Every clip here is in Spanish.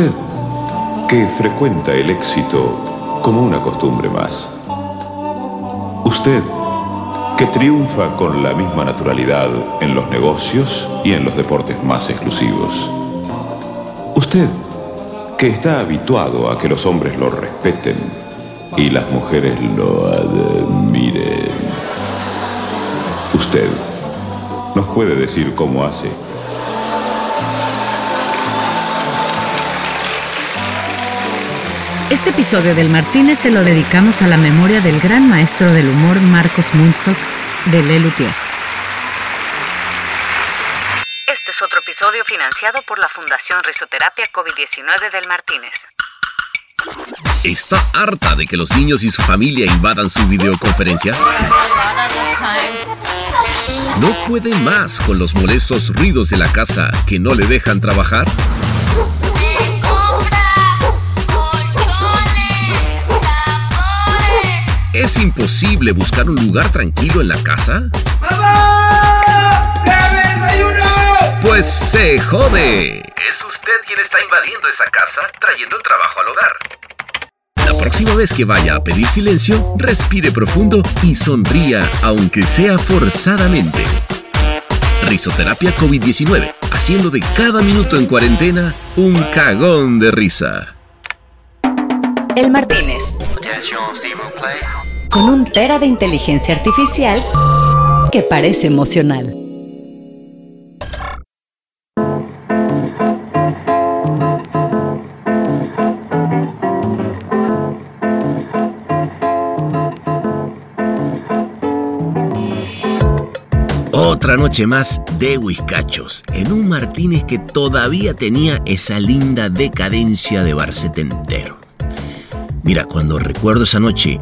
Usted, que frecuenta el éxito como una costumbre más. Usted, que triunfa con la misma naturalidad en los negocios y en los deportes más exclusivos. Usted, que está habituado a que los hombres lo respeten y las mujeres lo admiren. Usted nos puede decir cómo hace. Este episodio del Martínez se lo dedicamos a la memoria del gran maestro del humor Marcos Munstock de Lelutier. Este es otro episodio financiado por la Fundación Risoterapia COVID-19 del Martínez. ¿Está harta de que los niños y su familia invadan su videoconferencia? ¿No puede más con los molestos ruidos de la casa que no le dejan trabajar? ¿Es imposible buscar un lugar tranquilo en la casa? ¡Mamá! desayuno! Pues se jode. Es usted quien está invadiendo esa casa trayendo el trabajo al hogar. La próxima vez que vaya a pedir silencio, respire profundo y sonría, aunque sea forzadamente. Risoterapia COVID-19, haciendo de cada minuto en cuarentena un cagón de risa. El Martínez. Con un tera de inteligencia artificial que parece emocional. Otra noche más de Huizcachos, en un Martínez que todavía tenía esa linda decadencia de barcetentero. Mira, cuando recuerdo esa noche,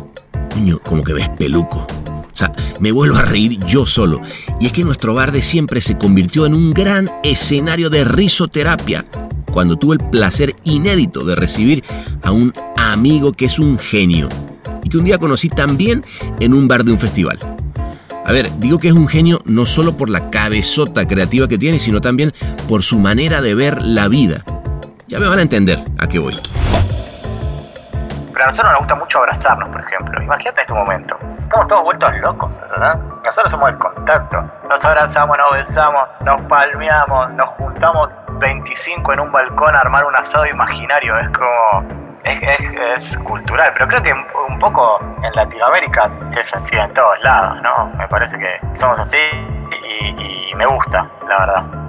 coño, como que ves peluco. O sea, me vuelvo a reír yo solo. Y es que nuestro bar de siempre se convirtió en un gran escenario de risoterapia cuando tuve el placer inédito de recibir a un amigo que es un genio y que un día conocí también en un bar de un festival. A ver, digo que es un genio no solo por la cabezota creativa que tiene, sino también por su manera de ver la vida. Ya me van a entender a qué voy. Pero a nosotros nos gusta mucho abrazarnos, por ejemplo. Imagínate este momento. Estamos todos vueltos locos, ¿verdad? Nosotros somos el contacto. Nos abrazamos, nos besamos, nos palmeamos, nos juntamos 25 en un balcón a armar un asado imaginario. Es como... Es, es, es cultural, pero creo que un, poco en Latinoamérica es así en todos lados, ¿no? Me parece que somos así y, y me gusta, la verdad.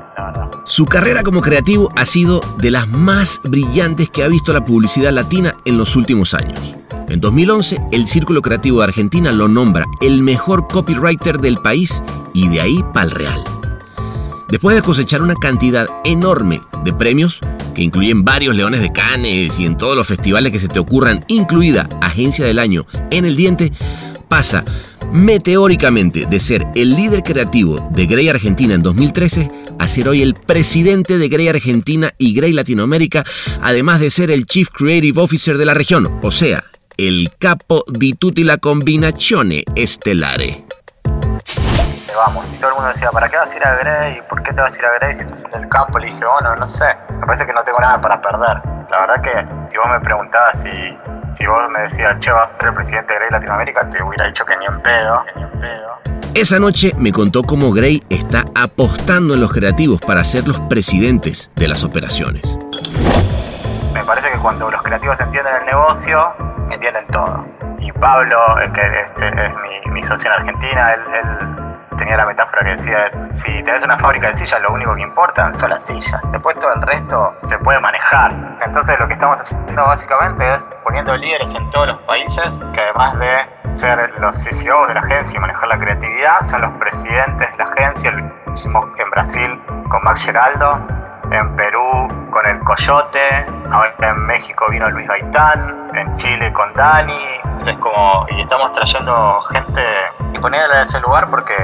Su carrera como creativo ha sido de las más brillantes que ha visto la publicidad latina en los últimos años. En 2011, el Círculo Creativo de Argentina lo nombra el mejor copywriter del país y de ahí pa'l real. Después de cosechar una cantidad enorme de premios, que incluyen varios Leones de Cannes y en todos los festivales que se te ocurran, incluida Agencia del Año en el Diente, pasa meteóricamente de ser el líder creativo de Grey Argentina en 2013 a ser hoy el presidente de Grey Argentina y Grey Latinoamérica, además de ser el Chief Creative Officer de la región, o sea, el capo di tutti la combinazione stellare. Vamos, y todo el mundo decía, ¿para qué vas a ir a Grey? ¿Por qué te vas a ir a Grey en el campo? Le dije, bueno, no sé, me parece que no tengo nada para perder. La verdad que si vos me preguntabas si, si vos me decías, che, vas a ser el presidente de Grey Latinoamérica, te hubiera dicho que ni en pedo, que ni en pedo. Esa noche me contó cómo Gray está apostando en los creativos para ser los presidentes de las operaciones. Me parece que cuando los creativos entienden el negocio, entienden todo. Y Pablo, que este es mi, mi socio en Argentina, él, él tenía la metáfora que decía, si tenés una fábrica de sillas, lo único que importa son las sillas. Después todo el resto se puede manejar. Entonces lo que estamos haciendo básicamente es poniendo líderes en todos los países que además de ser los CCO de la agencia y manejar la creatividad, son los presidentes de la agencia. Hicimos en Brasil con Max Geraldo, en Perú con el Coyote, ahora en México vino Luis Gaitán, en Chile con Dani, es como, y estamos trayendo gente y poniéndola en ese lugar porque,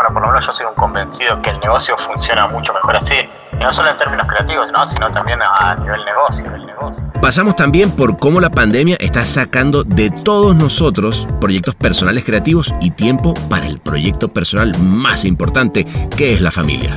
bueno, por lo menos yo soy un convencido que el negocio funciona mucho mejor así, y no solo en términos creativos, ¿no? sino también a nivel negocio, el negocio. Pasamos también por cómo la pandemia está sacando de todos nosotros proyectos personales creativos y tiempo para el proyecto personal más importante, que es la familia.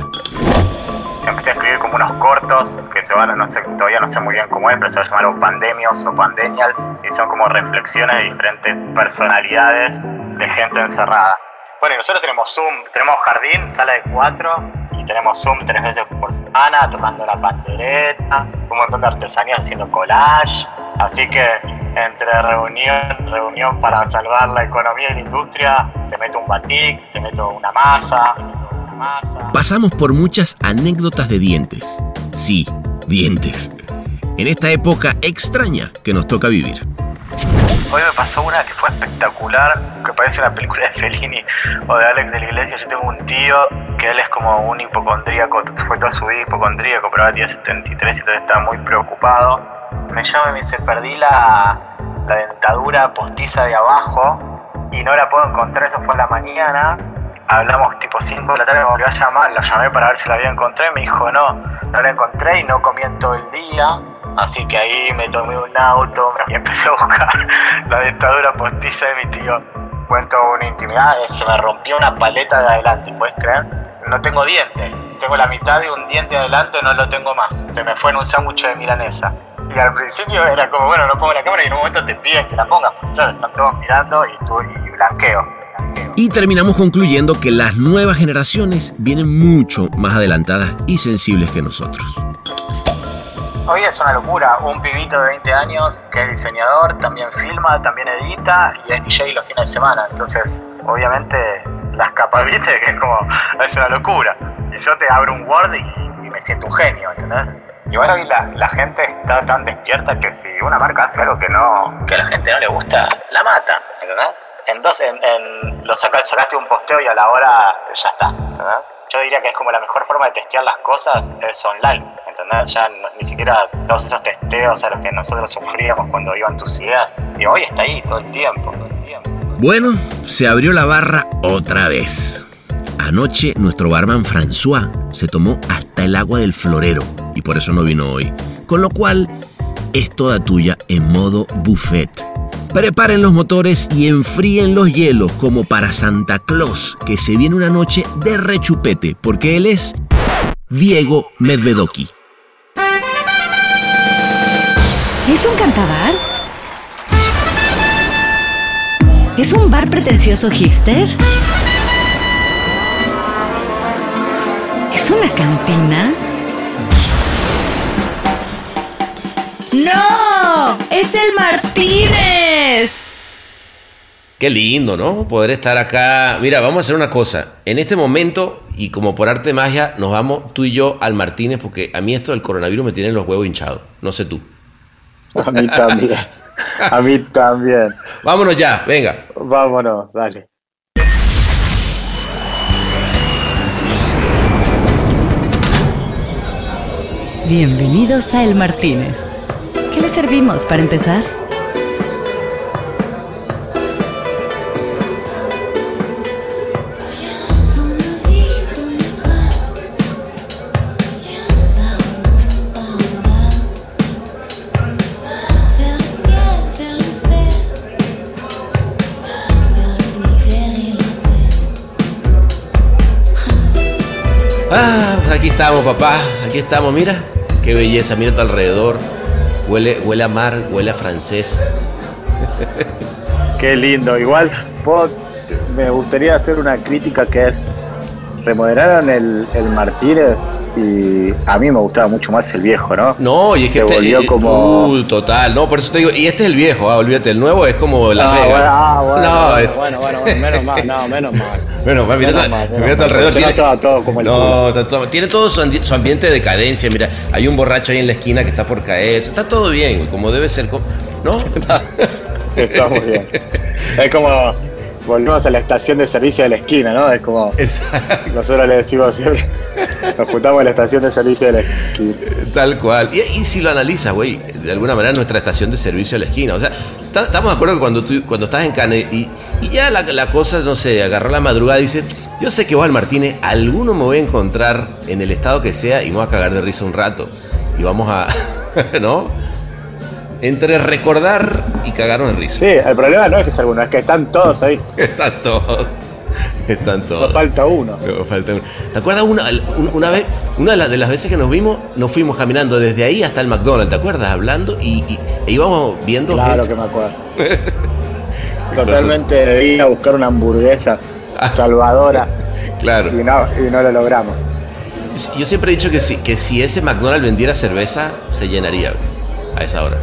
Empecé a escribir como unos cortos que se van, no sé, todavía no sé muy bien cómo es, pero se va a llamar Pandemios o Pandemials, y son como reflexiones de diferentes personalidades de gente encerrada. Bueno, y nosotros tenemos Zoom, tenemos jardín, sala de cuatro, y tenemos Zoom tres veces por semana, tocando la pandereta, un montón de artesanías haciendo collage, así que entre reunión, reunión para salvar la economía y la industria, te meto un batik, te meto una masa, te meto una masa. Pasamos por muchas anécdotas de dientes. Sí, dientes. En esta época extraña que nos toca vivir. Hoy me pasó una que fue espectacular, que parece una película de Fellini o de Alex de la Iglesia. Yo tengo un tío que él es como un hipocondríaco, fue toda su vida hipocondríaco, pero ahora tiene 73 y entonces está muy preocupado. Me llama y me dice, perdí la, la dentadura postiza de abajo y no la puedo encontrar, eso fue a la mañana. Hablamos tipo 5 de la tarde, me volvió a llamar, lo llamé para ver si la había encontrado y me dijo no, no la encontré y no comí en todo el día. Así que ahí me tomé un auto y empecé a buscar la dentadura postiza de mi tío. Cuento una intimidad, eh, se me rompió una paleta de adelante, ¿puedes creer? No tengo diente, tengo la mitad de un diente de adelante, no lo tengo más. Se me fue en un sándwich de milanesa. Y al principio era como, bueno, no pongo la cámara y en un momento te piden que la pongas, porque claro, están todos mirando y tú y blanqueo. Y terminamos concluyendo que las nuevas generaciones vienen mucho más adelantadas y sensibles que nosotros. Hoy es una locura, un pibito de 20 años que es diseñador, también filma, también edita y es DJ los fines de semana. Entonces, obviamente, las capas, viste, que es como, es una locura. Y yo te abro un Word y, y me siento un genio, ¿entendés? Igual hoy la, la gente está tan despierta que si una marca hace algo que no que a la gente no le gusta, la mata, ¿entendés? En dos, en, lo saca- sacaste un posteo y a la hora ya está. Yo diría que es como la mejor forma de testear las cosas es online, ¿entendés? Ya ni siquiera todos esos testeos a los que nosotros sufríamos cuando iban tus ideas, y hoy está ahí todo el tiempo, todo el tiempo. Bueno, se abrió la barra otra vez. Anoche nuestro barman François se tomó hasta el agua del florero y por eso no vino hoy. Con lo cual es toda tuya en modo buffet. Preparen los motores y enfríen los hielos como para Santa Claus, que se viene una noche de rechupete, porque él es Diego Medvedoki. ¿Es un cantabar? ¿Es un bar pretencioso hipster? ¿Es una cantina? ¡No! ¡Es el Martínez! Qué lindo, ¿no? Poder estar acá. Mira, vamos a hacer una cosa. En este momento, y como por arte de magia, nos vamos tú y yo al Martínez, porque a mí esto del coronavirus me tiene los huevos hinchados. No sé tú. A mí también. A mí también. Vámonos ya, venga. Vámonos, dale. Bienvenidos a El Martínez. ¿Qué le servimos para empezar? Estamos, papá. Aquí estamos, mira. Qué belleza, mira tu alrededor. Huele, huele a mar, huele a francés. Qué lindo. Igual, me gustaría hacer una crítica que es, remodelaron el, el Martínez y a mí me gustaba mucho más el viejo, ¿no? No, y es que Se este- volvió eh, como- uh, total, no, por eso te digo, y este es el viejo, ah, olvídate, el nuevo es como la Ah, bueno, ah, bueno, no, bueno, es- bueno, bueno, bueno, menos mal, no, menos mal. Bueno, mira, Menos mal, menos mira alrededor. no estaba todo como el no, está todo- tiene todo su, su ambiente de decadencia. Mira, hay un borracho ahí en la esquina que está por caerse. Está todo bien, como debe ser. ¿No? Está muy bien. Es como volvemos a la estación de servicio de la esquina, ¿no? Es como Exacto, nosotros le decimos siempre, nos juntamos en la estación de servicio de la esquina. tal cual. Y, y si lo analizas, güey, de alguna manera nuestra estación de servicio a la esquina. O sea, ta- estamos de acuerdo que cuando, tú, cuando estás en Cane y, y ya la, la cosa, no sé, agarró la madrugada y dice, yo sé que vos al Martínez, alguno me voy a encontrar en el estado que sea y me voy a cagar de risa un rato. Y vamos a, ¿no? Entre recordar y cagarnos de risa. Sí, el problema no es que sea alguno, es que están todos ahí. Está todo. Están todos. falta uno. Falta uno. ¿Te acuerdas una, un- una vez, una de, las- de las veces que nos vimos, nos fuimos caminando desde ahí hasta el McDonald's, ¿te acuerdas? Hablando y, y- e íbamos viendo Claro gente- que me acuerdo. Totalmente ir a buscar una hamburguesa salvadora Claro. y no, y no lo logramos. Yo siempre he dicho que si, que si ese McDonald's vendiera cerveza, se llenaría a esa hora.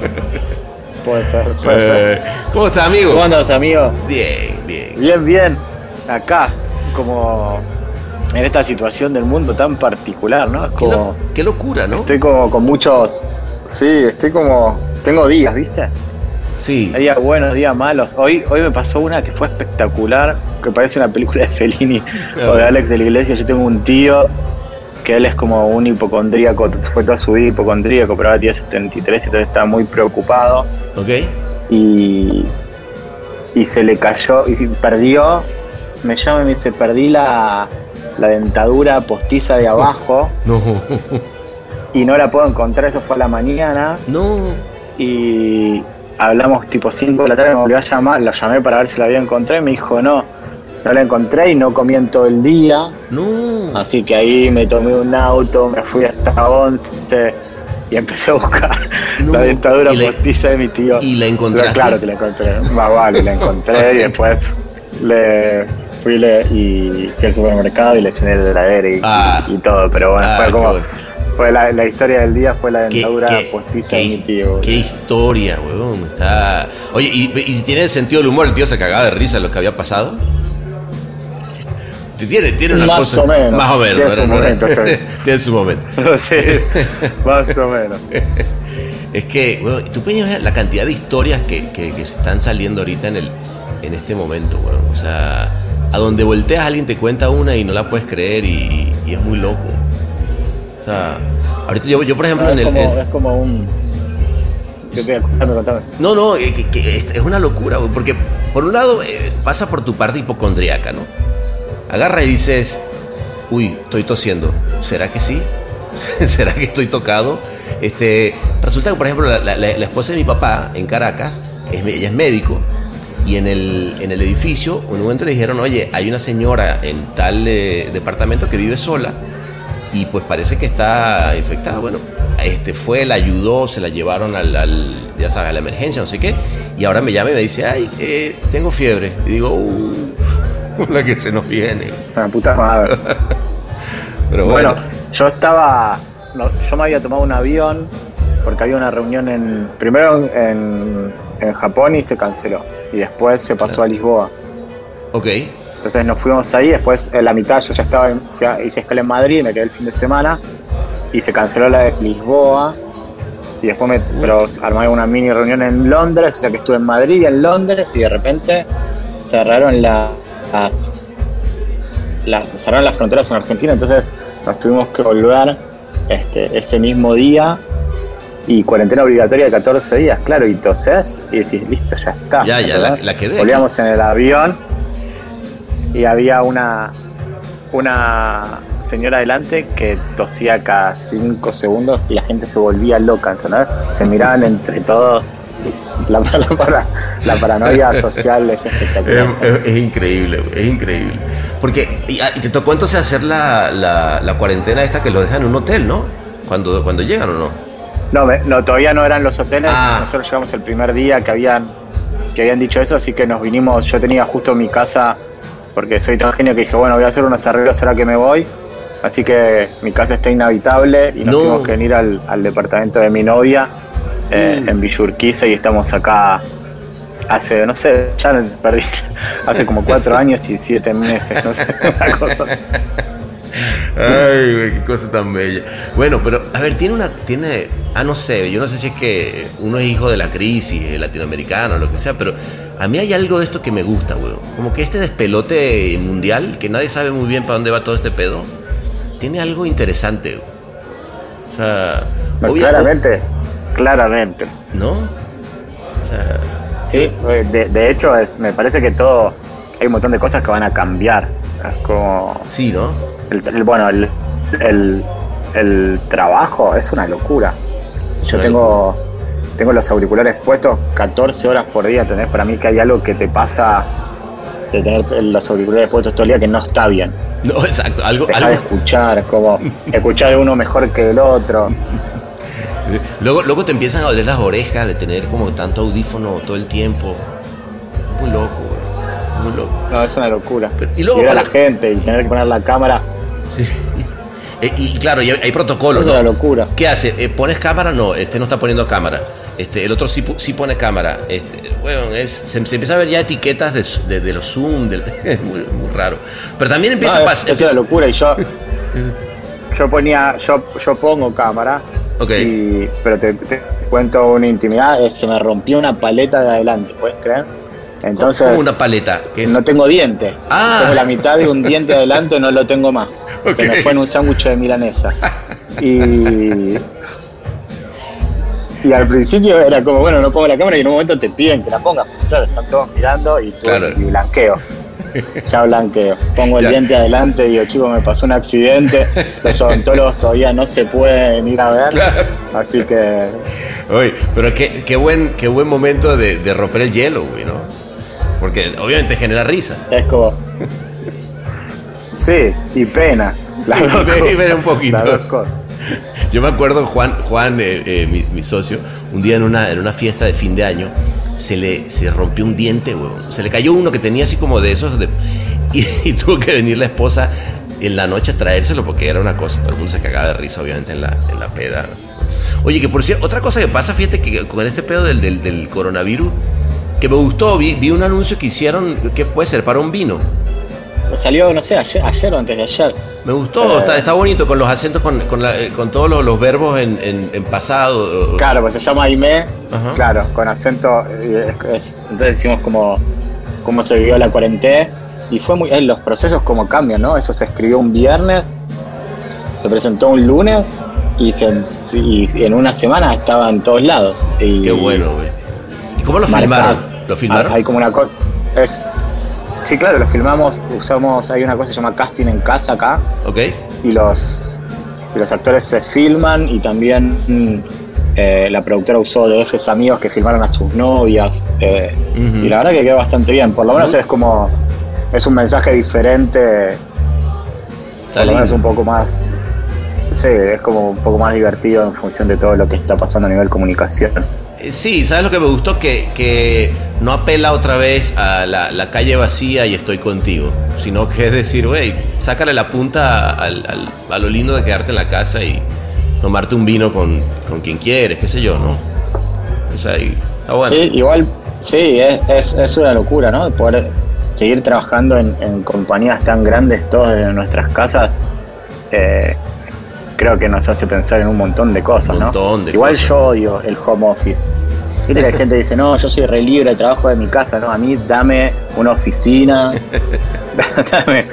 Puede ser, puede ser. Eh, ¿Cómo estás, amigo? ¿Cómo andas, amigo? Bien, bien. Bien, bien. Acá, como en esta situación del mundo tan particular, ¿no? Es Qué, lo- Como, qué locura, ¿no? estoy como con muchos. Sí, estoy como. Tengo días, ¿viste? Sí. Hay días buenos, días malos. Hoy, hoy me pasó una que fue espectacular, que parece una película de Fellini o de Alex de la Iglesia. Yo tengo un tío que él es como un hipocondríaco, fue toda su vida hipocondríaco, pero ahora tiene 73 y entonces está muy preocupado. ¿Ok? y, y se le cayó y perdió. Me llama y me dice: Perdí la, la dentadura postiza de abajo No. y no la puedo encontrar. Eso fue a la mañana No. y hablamos tipo 5 de la tarde. Me volvió a llamar, lo llamé para ver si la había encontrado y me dijo: No, no la encontré y no comí en todo el día. No. Así que ahí me tomé un auto, me fui hasta 11 y empecé a buscar No. la dentadura ¿Y la- postiza de mi tío. y la? Pero claro que la encontré. Más vale, la encontré y después le fui le- y fui al supermercado y le llené el heladero y, Ah. y todo. Pero bueno, Ah, fue como. bueno. Fue la, la historia del día fue la ¿Qué, dentadura qué- postiza qué- de mi tío. qué historia, weón. Está. Oye, ¿y, y tiene el sentido del humor? ¿El tío se cagaba de risa lo que había pasado? Tiene, tiene una Más cosa. o menos. Más o menos. Tiene su momento, tiene su momento. sí, más o menos. Es que, weón, tú imaginar la cantidad de historias que, que- que se están saliendo ahorita en, el, en este momento, weón. O sea, a donde volteas alguien te cuenta una y no la puedes creer y, y es muy loco. O sea, ahorita yo, yo por ejemplo, No, en es, el. como, en- es como un. ¿Qué te contame, contame. No, no, eh, que, que es, una locura, porque por un lado eh, pasa por tu parte hipocondriaca, ¿no? Agarra y dices, uy, estoy tosiendo, ¿será que sí? ¿Será que estoy tocado? Este, resulta que, por ejemplo, la, la- esposa de mi papá en Caracas, es, ella es médico, y en el, en el edificio, un momento le dijeron, oye, hay una señora en tal eh, departamento que vive sola, y pues parece que está infectada. Bueno, este fue, la ayudó, se la llevaron al, al, ya sabes, a la emergencia, no sé qué, y ahora me llama y me dice, ay, eh, tengo fiebre. Y digo, uh, la que se nos viene. Una puta madre. Pero Bueno, bueno, yo estaba. no, yo me había tomado un avión porque había una reunión en. Primero en, en Japón y se canceló. Y después se pasó a Lisboa. ok, Entonces nos fuimos ahí. Después, en la mitad, yo ya estaba. En, ya hice escala en Madrid, me quedé el fin de semana. Y se canceló la de Lisboa. Y después me. Pero armé una mini reunión en Londres. O sea que estuve en Madrid y en Londres. Y de repente cerraron la- las. las cerraron las fronteras en Argentina. Entonces nos tuvimos que volver este, ese mismo día. Y cuarentena obligatoria de 14 días, claro, y toses y decís, listo, ya está. Ya, ya, la quedé. Volvíamos en el avión y había una, una señora adelante que tosía cada 5 segundos y la gente se volvía loca, ¿entendés? Se miraban entre todos. La, la, para- la paranoia social es espectacular. es, es- es increíble, es increíble. Porque, y, ah, y te tocó entonces hacer la, la, la cuarentena esta que lo dejan en un hotel, ¿no? Cuando, cuando llegan o no. No, me- no, todavía no eran los hoteles. Ah. Nosotros llegamos el primer día que habían que habían dicho eso, así que nos vinimos. Yo tenía justo mi casa, porque soy tan genio que dije, bueno, voy a hacer unos arreglos ahora que me voy. Así que mi casa está inhabitable y nos No. tuvimos que venir al, al departamento de mi novia eh, Mm. en Villurquiza y estamos acá hace, no sé, ya me perdí, hace como cuatro años y siete meses, no sé, una cosa. Ay, güey, qué cosa tan bella. Bueno, pero, a ver, tiene una. Tiene. Ah, no sé, yo no sé si es que uno es hijo de la crisis eh, latinoamericana o lo que sea, pero a mí hay algo de esto que me gusta, güey. Como que este despelote mundial, que nadie sabe muy bien para dónde va todo este pedo, tiene algo interesante, güey. O sea. No, obvia- claramente, claramente. ¿No? O sea. Sí, eh, de, de hecho es, me parece que todo, hay un montón de cosas que van a cambiar. Es como, Sí, ¿no? el, el- bueno, el, el, el trabajo es una locura. Es Yo una tengo, tengo los auriculares puestos 14 horas por día, ¿tenés? Para mí que hay algo que te pasa de tener los auriculares puestos todo el día que no está bien. No, exacto. Algo, Dejar de algo, escuchar, como escuchar de uno mejor que el otro. Luego, luego te empiezan a doler las orejas de tener como tanto audífono todo el tiempo. Muy loco, güey. Muy loco. No, es una locura. Pero- y y luego ver a la gente y tener que poner la cámara, Eh, y, y claro, y hay, hay protocolos, es una ¿no? locura. ¿Qué hace? Eh, ¿Pones cámara? No, este no está poniendo cámara. Este, el otro sí, sí pone cámara. Este, bueno, es, se, se empieza a ver ya etiquetas de, de, de los Zoom, del- es muy, muy raro. Pero también empieza No, a pasar. es una locura y yo yo ponía yo yo pongo cámara Ok. y pero te, te cuento una intimidad se me rompió una paleta de adelante puedes creer entonces como una paleta. Que es, no tengo diente Ah. tengo la mitad de un diente adelante no lo tengo más se me fue en un sándwich de milanesa y y al principio era como bueno no pongo la cámara y en un momento te piden que la pongas claro están todos mirando y, tú- Claro. y blanqueo ya blanqueo. Pongo el Ya. diente adelante y digo, chicos, me pasó un accidente. Los odontólogos todavía no se pueden ir a ver. Claro. Así que Oye, pero qué, qué buen, qué buen momento de, de romper el hielo, güey, ¿no? Porque obviamente genera risa. es como. Sí, y pena. Y pena- un poquito. Yo me acuerdo, Juan, Juan eh, eh, mi, mi socio, un día en una, en una fiesta de fin de año, se le se rompió un diente, huevón. Se le cayó uno que tenía así como de esos, y, tuvo que venir la esposa en la noche a traérselo porque era una cosa, todo el mundo se cagaba de risa, obviamente, en la, en la peda. Oye, que por cierto, otra cosa que pasa, fíjate que con este pedo del, del, del coronavirus, que me gustó, vi, vi un anuncio que hicieron, ¿qué puede ser? Para un vino. Salió, no sé, ayer, ayer o antes de ayer. Me gustó, Eh. está, está bonito con los acentos, con, con, la- eh, con todos los, los verbos en, en- en pasado. Claro, pues se llama Ajá. claro, con acento. eh, es- es- entonces decimos como cómo se vivió la cuarentena. Y fue muy. eh, los procesos como cambian, ¿no? Eso se escribió un viernes, se presentó un lunes y, se- y en una semana estaba en todos lados. Y Qué bueno, güey. ¿Y cómo lo marcas- filmaron? ¿Lo filmaron? Hay como una cosa. Sí, claro, lo filmamos. Usamos. Hay una cosa que se llama casting en casa acá. ¿Ok? y los, y los actores se filman y también mm, eh, la productora usó de amigos que filmaron a sus novias eh, y la verdad que quedó bastante bien, por lo menos es como es un mensaje diferente, Está por lo menos un poco más sí, es como un poco más divertido en función de todo lo que está pasando a nivel comunicación. Eh, Sí, ¿sabes lo que me gustó? Que, que no apela otra vez a la, calle vacía y estoy contigo, sino que es decir, güey, sácale la punta al- al- a lo lindo de quedarte en la casa y tomarte un vino con, con quien quieres, qué sé yo, ¿no? O sea, y- bueno. Sí, igual, sí, es, es, es una locura, ¿no? Poder seguir trabajando en, en compañías tan grandes, todos desde nuestras casas, eh, creo que nos hace pensar en un montón de cosas, Un ¿no? montón de igual cosas. yo odio el home office. Viste que la gente dice, no, yo soy re libre, trabajo de mi casa, no, a mí dame una oficina, dame,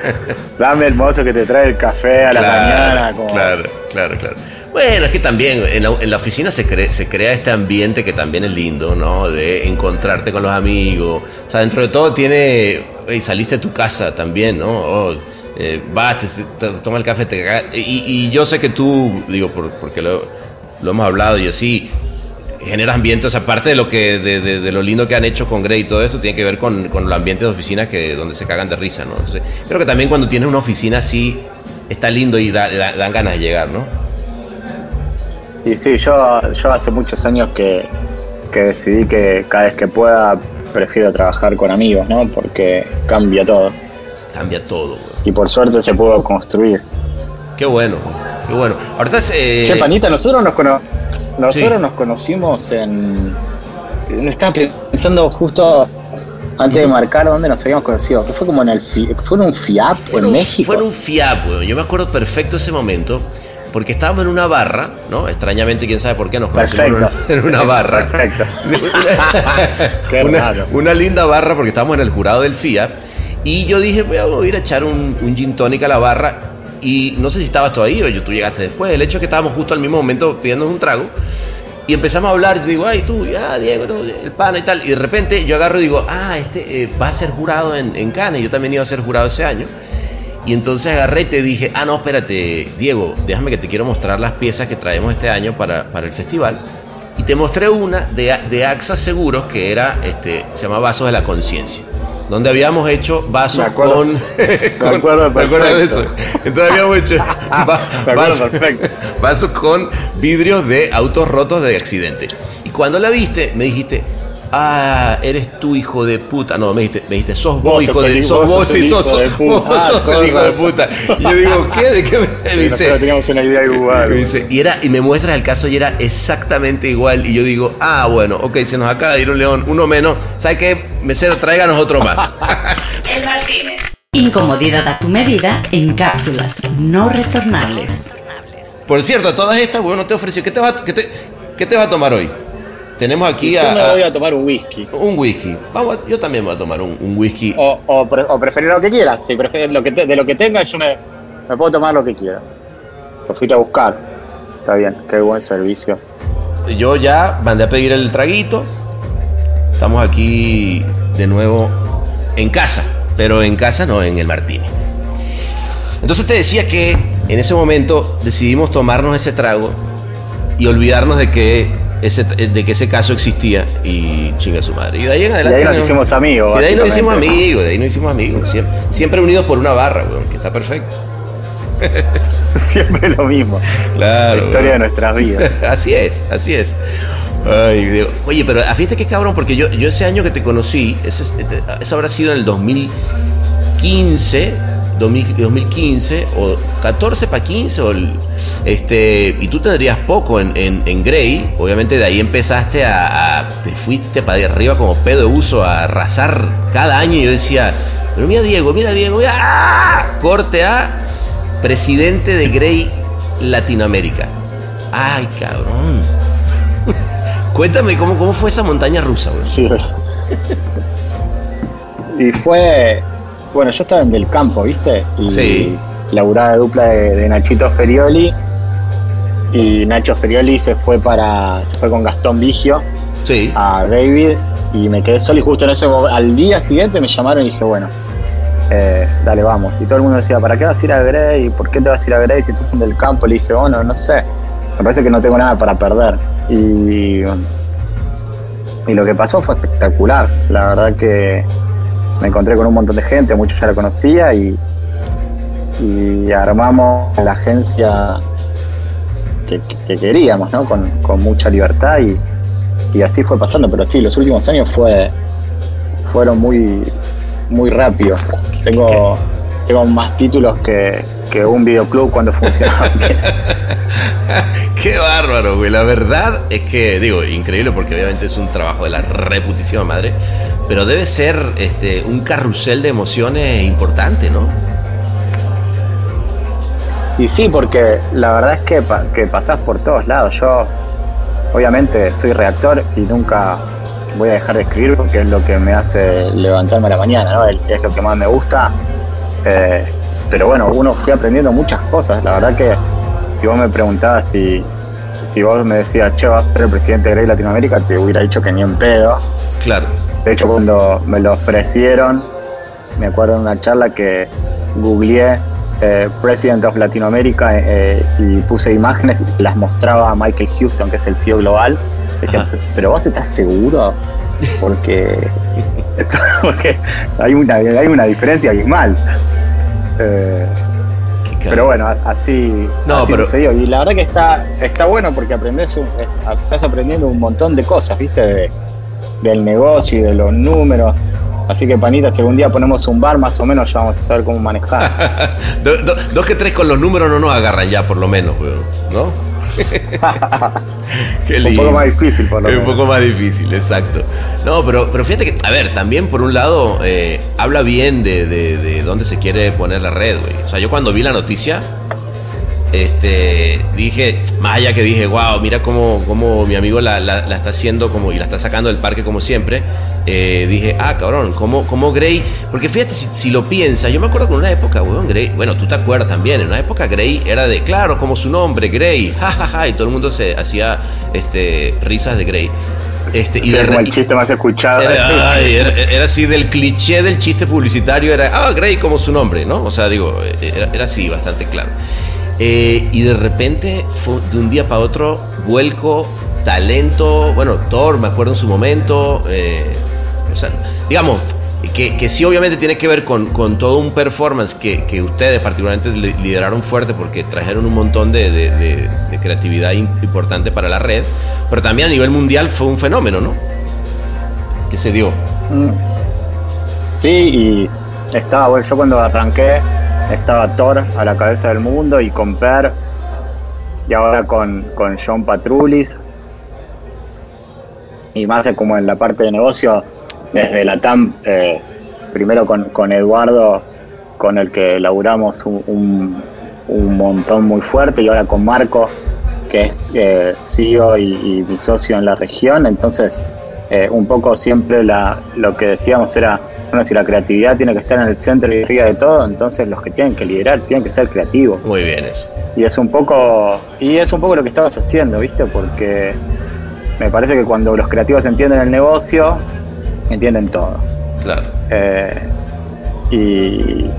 dame el mozo que te trae el café a la mañana. Como, Claro, claro, claro. Bueno, es que también en la, en la oficina se, cre- se crea este ambiente que también es lindo, ¿no? De encontrarte con los amigos. O sea, dentro de todo tiene... hey, saliste de tu casa también, ¿no? Oh, eh, vas, te, te- toma el café, te y, y yo sé que tú, digo, por- porque lo, lo hemos hablado y así, generas ambientes, aparte de lo que de, de- de lo lindo que han hecho con Grey y todo esto, tiene que ver con, con el ambiente de oficina que, donde se cagan de risa, ¿no? Entonces, creo que también cuando tienes una oficina así, está lindo y da- da- dan ganas de llegar, ¿no? Y sí, yo, yo hace muchos años que, que decidí que cada vez que pueda prefiero trabajar con amigos, ¿no? Porque cambia todo. Cambia todo, güey. Y por suerte se pudo construir. Qué bueno, qué bueno. Ahorita es, eh, che, Panita, nosotros nos cono- nosotros Sí. nos conocimos en. Estaba pensando justo antes de marcar dónde nos habíamos conocido. Que fue como en el fue en un FIAP fue en un- México. Fue en un FIAP, güey. Yo me acuerdo perfecto ese momento. Porque estábamos en una barra, ¿no? Extrañamente, quién sabe por qué nos conocimos en una- Perfecto. en una barra. Perfecto. Qué una, una linda barra porque estábamos en el jurado del FIA. Y yo dije, voy a ir a echar un, gin tonic a la barra. Y no sé si estabas ahí o yo, tú llegaste después. El hecho es que estábamos justo al mismo momento pidiéndonos un trago. Y empezamos a hablar. Y digo, ay, tú, ya, Diego, el pana y tal. Y de repente yo agarro y digo, ah, este eh, va a ser jurado en, en Cannes. Yo también iba a ser jurado ese año. Y entonces agarré y te dije, ah, no, espérate, Diego, déjame que te quiero mostrar las piezas que traemos este año para, para el festival. Y te mostré una de, de AXA Seguros que era, este, se llama Vasos de la Conciencia. Donde habíamos hecho vasos Me acuerdo. con. Me acuerdo ¿Te acuerdas de eso? Entonces habíamos hecho va- Me acuerdo vasos, perfecto. vasos con vidrios de autos rotos de accidente. Y cuando la viste, me dijiste. Ah, eres tú, hijo de puta. No, me dijiste, me dijiste sos vos, Vos hijo sos de. vos vos, sos sos, puta. vos Ah, sos el hijo de puta. Y yo digo, ¿qué? ¿De qué me, me dice? Teníamos una idea igual. Me dice, y, era, y me muestras el caso y era exactamente igual. Y yo digo, ah, bueno, ok, se nos acaba de ir un león, uno menos. ¿Sabe qué? Mesero, tráiganos otro más. El Martínez. Incomodidad a tu medida en cápsulas no retornables. Por cierto, a todas estas, bueno, te ofreció. ¿Qué te vas a, qué te, qué te vas a tomar hoy? Tenemos aquí Yo a, me a- voy a tomar un whisky. un whisky. Vamos, yo también me voy a tomar un, un whisky. O, o, pre- o preferir lo que quieras. Si lo que te- de lo que tenga, yo me, me puedo tomar lo que quiera. Lo fuiste a buscar. Está bien, qué buen servicio. Yo ya mandé a pedir el traguito. Estamos aquí de nuevo en casa, pero en casa no, en el Martini. Entonces te decía que en ese momento decidimos tomarnos ese trago y olvidarnos de que ese, de que ese caso existía y chinga su madre. Y de ahí en Y adelante. ahí nos no- hicimos amigos. y de ahí nos hicimos amigos, de ahí nos hicimos amigos. Siempre, siempre unidos por una barra, weón, que está perfecto. Siempre lo mismo. Claro. la historia de nuestras vidas. así es, así es. Ay, Dios. Oye, pero a fíjate qué cabrón, porque yo, yo ese año que te conocí, ese, eso habrá sido en el 2015, 2000 2015 o 14 para 15, o este, y tú tendrías poco en, en, en Grey, obviamente de ahí empezaste a, te fuiste para arriba como pedo de uso a arrasar cada año y yo decía, pero mira Diego, mira Diego, mira, ¡ah! corte a presidente de Grey Latinoamérica. Ay, cabrón. Cuéntame cómo, cómo fue esa montaña rusa, güey. Sí, y fue. Bueno, yo estaba en Del Campo, ¿viste? Y Sí. laburaba de dupla de, de Nachito Ferioli. Y Nacho Ferioli se fue para. se fue con Gastón Vigio Sí. a David. Y me quedé solo y justo en ese momento. Al día siguiente me llamaron y dije, bueno, eh, dale, vamos. Y todo el mundo decía, ¿para qué vas a ir a Grey? ¿Por qué te vas a ir a Grey si estás en Del Campo? Le dije, bueno, no sé. Me parece que no tengo nada para perder. Y y lo que pasó fue espectacular. La verdad que me encontré con un montón de gente, muchos ya la conocía y, armamos la agencia que, que- que queríamos, ¿no? Con, con mucha libertad y, y así fue pasando. Pero sí, los últimos años fue fueron muy, muy rápidos. Tengo, tengo más títulos que, que un videoclub cuando funcionaba bien. Qué bárbaro, güey. La verdad es que, digo, increíble porque obviamente es un trabajo de la reputísima madre, pero debe ser este, un carrusel de emociones importante, ¿no? Y sí, porque la verdad es que, que pasás por todos lados. Yo, obviamente, soy reactor y nunca voy a dejar de escribir porque es lo que me hace levantarme a la mañana, ¿no? Es es lo que más me gusta. Eh, pero bueno, uno fui aprendiendo muchas cosas. La verdad que si vos me preguntabas si, si vos me decías, che, vas a ser el presidente de Grey Latinoamérica, te hubiera dicho que ni en pedo. Claro. De hecho, cuando me lo ofrecieron, me acuerdo de una charla que googleé eh, President of Latinoamérica eh, y puse imágenes y se las mostraba a Michael Houston, que es el CEO global. Decía, Ajá. pero vos estás seguro porque, porque hay, una, hay una diferencia abismal. Eh, pero bueno, así, No, así pero- sucedió. Y la verdad que está, está bueno porque aprendes un- es- estás aprendiendo un montón de cosas, ¿viste? De- del negocio y de los números. Así que, panita, si algún día ponemos un bar, más o menos ya vamos a saber cómo manejar. Do- do- dos que tres con los números no nos agarran ya, por lo menos, ¿no? Qué un poco más difícil, por lo Es un poco más difícil, exacto. No, pero, pero fíjate que, a ver, también por un lado, eh, habla bien de, de- de dónde se quiere poner la red, güey. O sea, yo cuando vi la noticia, este, dije, más allá que dije, wow, mira cómo, cómo mi amigo la, la- la está haciendo como, y la está sacando del parque como siempre, eh, dije, ah, cabrón, ¿cómo, cómo Grey? Porque fíjate, si, si lo piensas, yo me acuerdo en una época, weón, Grey, bueno, tú te acuerdas también, en una época Grey era de, claro, como su nombre, Grey, jajaja, y todo el mundo se hacía este, risas de Grey. Este, y Sí, de es como el chiste más escuchado. era, ay, era- era así del cliché del chiste publicitario, era, ah, Grey como su nombre, ¿no? O sea, digo, era, era así, bastante claro. Eh, y de repente, fue de un día para otro, vuelco, talento, bueno, Thor, me acuerdo en su momento, eh, o sea, digamos, que, que sí obviamente tiene que ver con, con todo un performance que, que ustedes particularmente li- lideraron fuerte porque trajeron un montón de, de- de- de creatividad im- importante para la red, pero también a nivel mundial fue un fenómeno, ¿no? Que se dio. Mm. Sí, y estaba, bueno, yo cuando arranqué estaba Thor a la cabeza del mundo y con Per y ahora con, con John Patrulis y más como en la parte de negocio desde la TAM, eh, primero con, con Eduardo con el que laburamos un, un- montón muy fuerte y ahora con Marco que es eh, CEO y, mi socio en la región, entonces eh, un poco siempre lo que decíamos era, bueno, si la creatividad tiene que estar en el centro y arriba de todo, entonces los que tienen que liderar tienen que ser creativos. Muy bien eso. Y es un poco, y es un poco lo que estabas haciendo, ¿viste? Porque me parece que cuando los creativos entienden el negocio, entienden todo. Claro. Eh, y,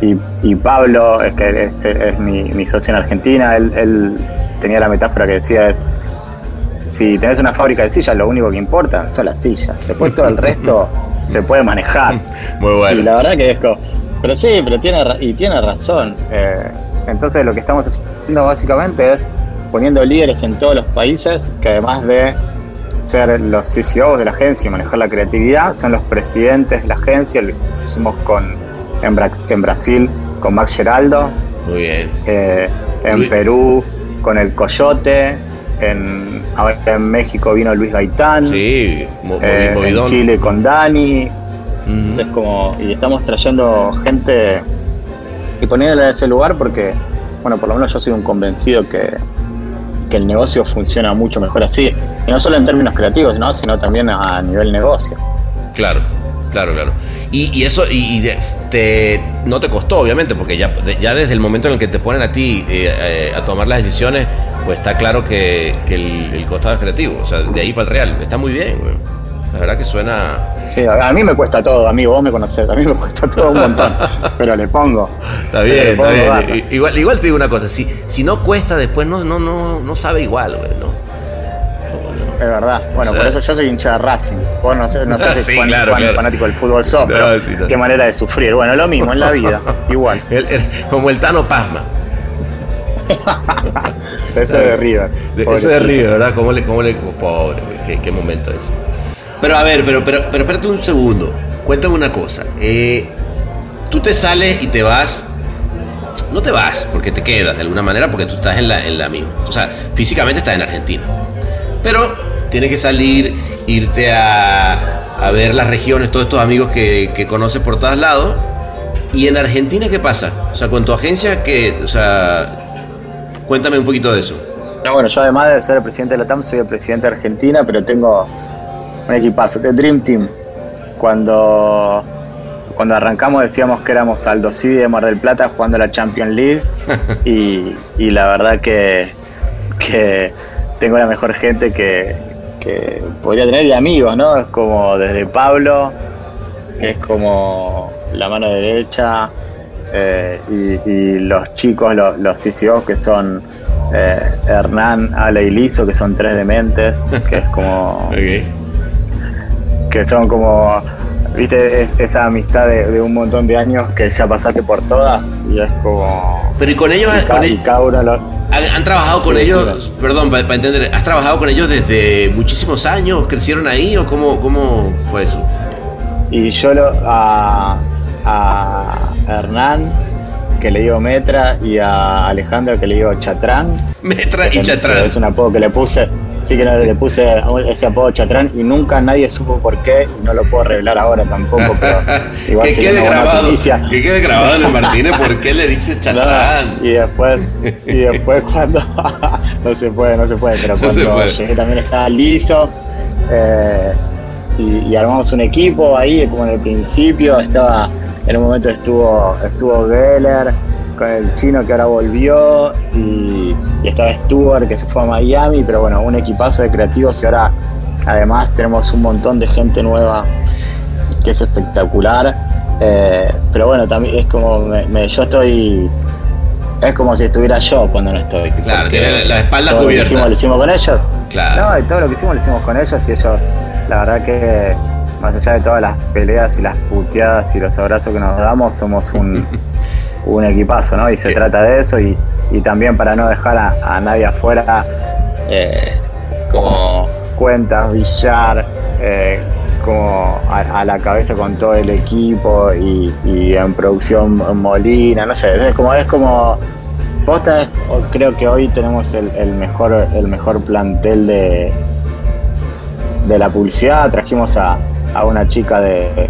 y, y Pablo, es que es, es mi, mi socio en Argentina, él, él tenía la metáfora que decía es, si tenés una fábrica de sillas, lo único que importa son las sillas. Después todo el resto se puede manejar. Muy Y bueno. la verdad que es como, pero sí, pero tiene, y tiene razón. Eh, entonces lo que estamos haciendo básicamente es poniendo líderes en todos los países que además de ser los CCOs de la agencia y manejar la creatividad, son los presidentes de la agencia. Lo hicimos con, en, Bra- en Brasil con Max Geraldo, Muy bien. eh, en Perú con el Coyote, en, ahora en México vino Luis Gaitán. Sí, Eh, en. Chile con Dani, es como, y estamos trayendo gente y poniéndola en ese lugar porque, bueno, por lo menos yo soy un convencido que, que el negocio funciona mucho mejor así. Y no solo en términos creativos, ¿no? sino también a nivel negocio. Claro, claro, claro. Y, y eso y, te, no te costó, obviamente, porque ya, ya desde el momento en el que te ponen a ti eh, eh, a tomar las decisiones, pues está claro que, que el, el costado es creativo. O sea, de ahí para el real. Está muy bien, güey. La verdad que suena. Sí, a mí me cuesta todo, amigo, vos me conocés, a mí me cuesta todo un montón, pero le pongo. Está bien, le está pongo bien. Igual, igual te digo una cosa, si, si no cuesta después no, no, no, no sabe igual, güey, ¿no? Es verdad. Bueno, O sea- por eso yo soy hincha de Racing. Vos no sé, no sé si Sí, claro, claro. fanático del fútbol soft, No, pero sí, no. qué manera de sufrir. Bueno, lo mismo en la vida, igual. El- el- como el Tano Pasma. Eso de River. De. River, ¿verdad? ¿Cómo le, cómo le, oh, pobre, qué, qué momento ese. Pero a ver, pero, pero, pero espérate un segundo. Cuéntame una cosa. Eh, tú te sales y te vas. No te vas, porque te quedas de alguna manera, porque tú estás en la, en la misma. O sea, físicamente estás en Argentina. Pero tienes que salir, irte a, a ver las regiones, todos estos amigos que, que conoces por todos lados. ¿Y en Argentina qué pasa? O sea, con tu agencia, que, o sea, cuéntame un poquito de eso. No, bueno, yo además de ser el presidente de la TAM, soy el presidente de Argentina, pero tengo un equipazo, de Dream Team. Cuando, cuando arrancamos decíamos que éramos Aldo Civi de Mar del Plata jugando la Champions League y, y la verdad que, que tengo la mejor gente que, que podría tener de amigos, ¿no? Es como desde Pablo, que es como la mano derecha, eh, y, y los chicos, los, los CCOs que son eh, Hernán, Ale y Lizo, que son tres dementes, que es como que son como, viste, es- esa amistad de, de un montón de años que ya pasaste por todas y es como... Pero y con ellos, y con cada, y ellos- cada uno lo- ¿han, han trabajado con Sí, ellos? sí, Perdón, para, entender, ¿has trabajado con ellos desde muchísimos años? ¿Crecieron ahí o cómo, cómo fue eso? Y yo lo, a Hernán, que le digo Metra, y a Alejandro, que le digo Chatrán. Metra y Chatrán. Es un apodo que le puse, sí que no, le puse ese apodo Chatrán y nunca nadie supo por qué, y no lo puedo revelar ahora tampoco, pero igual que quede grabado, noticia. que quede grabado en el Martínez por qué le dices Chatrán. No, y después, y después cuando no se puede, no se puede, pero No cuando puede. llegué también estaba liso eh, y, y armamos un equipo ahí como en el principio, estaba, en un momento estuvo, estuvo Geller con el chino que ahora volvió y, y estaba Stuart que se fue a Miami, pero bueno, un equipazo de creativos y ahora además tenemos un montón de gente nueva que es espectacular. Eh, pero bueno, también es como me- me- yo estoy. Es como si estuviera yo cuando no estoy. Claro, tiene la espalda todo lo que hicimos, lo hicimos con ellos. Claro. No, y todo lo que hicimos lo hicimos con ellos y ellos, la verdad que más allá de todas las peleas y las puteadas y los abrazos que nos damos, somos un, un equipazo, ¿no? Y se Sí. trata de eso y, y también para no dejar a, a nadie afuera, eh, como cuentas, billar, eh, como a, a la cabeza con todo el equipo y, y en producción Molina, no sé, es como, es como es- o- creo que hoy tenemos el, el mejor el mejor plantel de, de la publicidad. Trajimos a, a una chica de,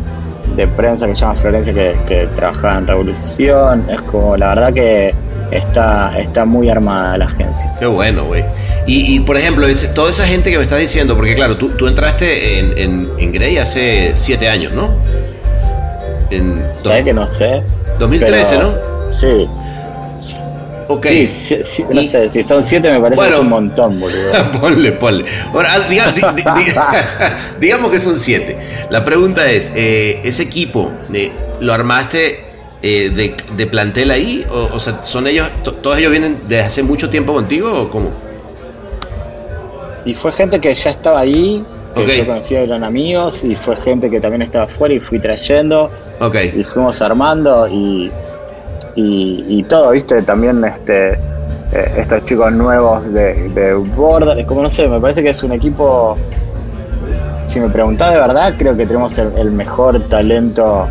de prensa que se llama Florencia que, que trabajaba en Revolución. Es como la verdad que está, está muy armada la agencia. Qué bueno, güey. Y, y, por ejemplo, toda esa gente que me estás diciendo, porque claro, tú, tú entraste en, en, en Grey hace siete años, ¿no? En ¿Sabes que no sé? 2013, Pero- ¿no? Sí. Ok. Sí, sí, sí, no sé, si son siete me parece Bueno. que es un montón, boludo. ponle, ponle. Ahora, ah, diga- di- di- di- digamos que son siete. La pregunta es, eh, ¿ese equipo eh, lo armaste eh, de, de plantel ahí? O, o sea, ¿son ellos, to- todos ellos vienen desde hace mucho tiempo contigo o cómo? Y fue gente que ya estaba ahí, que Ok. yo conocía, eran amigos, y fue gente que también estaba afuera y fui trayendo. Ok. y fuimos armando y, y, y todo, viste, también este eh, estos chicos nuevos de, de Border, como no sé, me parece que es un equipo, si me preguntás de verdad, creo que tenemos el, el mejor talento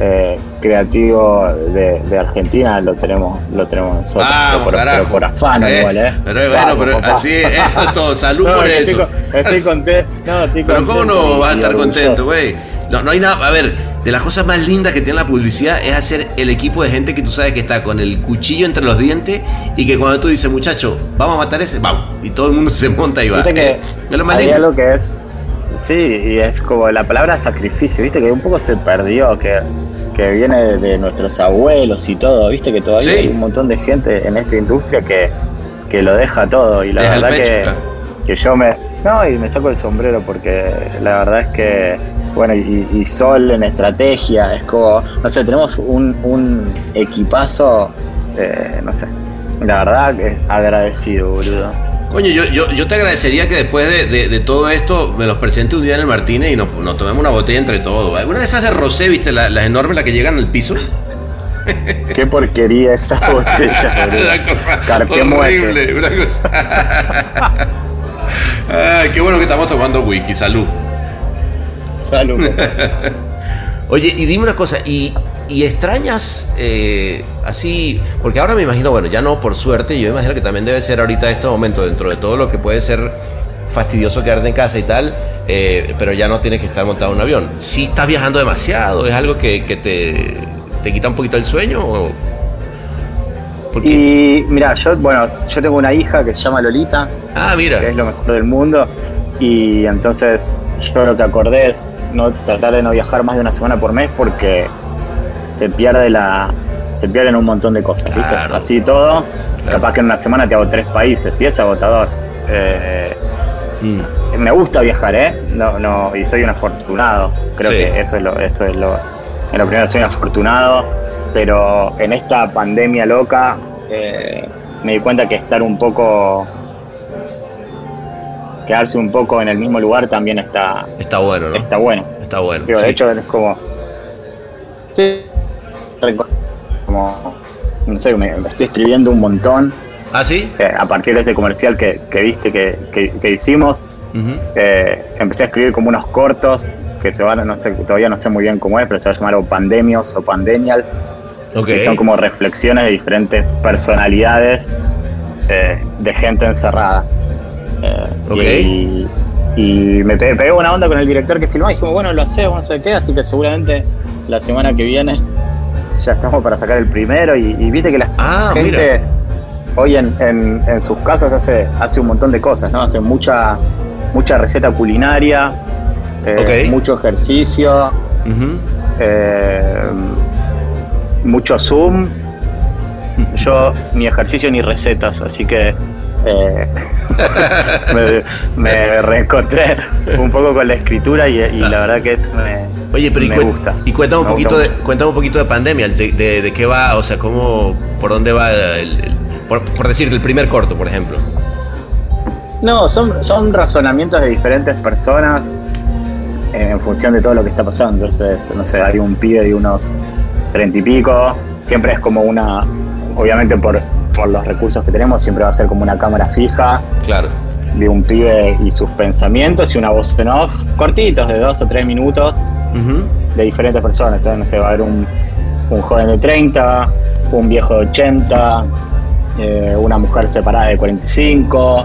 eh, creativo de, de Argentina, lo tenemos, lo tenemos nosotros, Vamos, pero, por, pero por afano Eh, igual, eh. Pero bueno, Vamos, pero papá. así, eso es todo. Salud No, por estoy eso. Estoy contento. No, estoy Pero ¿cómo contento no y- vas a estar orgulloso. contento, güey? No, no hay nada. A ver, de las cosas más lindas que tiene la publicidad es hacer el equipo de gente que tú sabes que está con el cuchillo entre los dientes y que cuando tú dices, muchacho, vamos a matar ese, vamos. Y todo el mundo se monta y va. Viste que Eh, es lo más lindo. algo que es. Sí, y es como la palabra sacrificio, viste que un poco se perdió, que, que viene de, nuestros abuelos y todo, viste que todavía Sí. hay un montón de gente en esta industria que, que lo deja todo y la Deja verdad pecho, que, claro. que yo me. No, y me saco el sombrero porque la verdad es que. Bueno, y, y Sol en estrategia, es como. No sé, tenemos un, un equipazo, eh, no sé. La verdad que agradecido, boludo. Coño, yo, yo, yo te agradecería que después de, de- de todo esto me los presente un día en el Martínez y nos, nos tomemos una botella entre todos. Una de esas de rosé, ¿viste? La- las enormes, las que llegan al piso. Qué porquería esa botella, boludo. una cosa Carpe horrible, una cosa. Ay, qué bueno que estamos tomando whisky, salud. Oye, y dime una cosa, ¿y, y extrañas eh, así? Porque ahora me imagino, bueno, ya no por suerte, yo imagino que también debe ser ahorita este momento, dentro de todo lo que puede ser fastidioso quedarte en casa y tal, eh, pero ya no tienes que estar montado en un avión. Si estás viajando demasiado, ¿es algo que, que te, te quita un poquito el sueño? O... Porque, Y mira, yo, bueno, yo tengo una hija que se llama Lolita, ah, mira. que es lo mejor del mundo, y entonces yo lo que acordé es no tratar de no viajar más de una semana por mes porque se pierde la se pierden un montón de cosas, ¿viste? Claro. Así todo, Claro. capaz que en una semana te hago tres países, y es agotador. Eh, Mm. me gusta viajar, ¿eh? No, no, y soy un afortunado. Creo Sí. que eso es lo, eso es lo, en lo primero soy un afortunado, pero en esta pandemia loca eh, me di cuenta que estar un poco, quedarse un poco en el mismo lugar también está, Está bueno, ¿no? está bueno. Está bueno. Digo, sí. De hecho es como, sí, como, no sé, me, me estoy escribiendo un montón ¿Ah, sí? eh, a partir de este comercial que, que viste que, que- que hicimos. Eh, empecé a escribir como unos cortos que se van, no sé, todavía no sé muy bien cómo es, pero se va a llamar o Pandemios o Pandemial, Ok. que son como reflexiones de diferentes personalidades eh, de gente encerrada. Y, y me pe- pegué una onda con el director que filmó y dijimos, bueno, lo hacemos, no sé qué, así que seguramente la semana que viene ya estamos para sacar el primero y, y viste que la Ah, gente mira. hoy en, en- en sus casas hace, hace un montón de cosas, ¿no? Hace mucha, mucha receta culinaria, eh, mucho ejercicio, eh, mucho Zoom. Yo ni ejercicio ni recetas, así que eh, me, me reencontré un poco con la escritura y, y la verdad que me, Oye, pero y, me gusta. y cuéntame un Me gusta poquito de, cuéntame un poquito de pandemia, de, de- de qué va, o sea, cómo, por dónde va el, el- por, por decirte, el primer corto, por ejemplo. No, son, son razonamientos de diferentes personas en función de todo lo que está pasando. Entonces, no sé, hay un pibe de unos treinta y pico, siempre es como una, obviamente por, por los recursos que tenemos, siempre va a ser como una cámara fija Claro. de un pibe y sus pensamientos y una voz en off, cortitos, de dos o tres minutos, de diferentes personas. Entonces, no sé, va a haber un, un joven de 30, un viejo de 80, eh, una mujer separada de 45,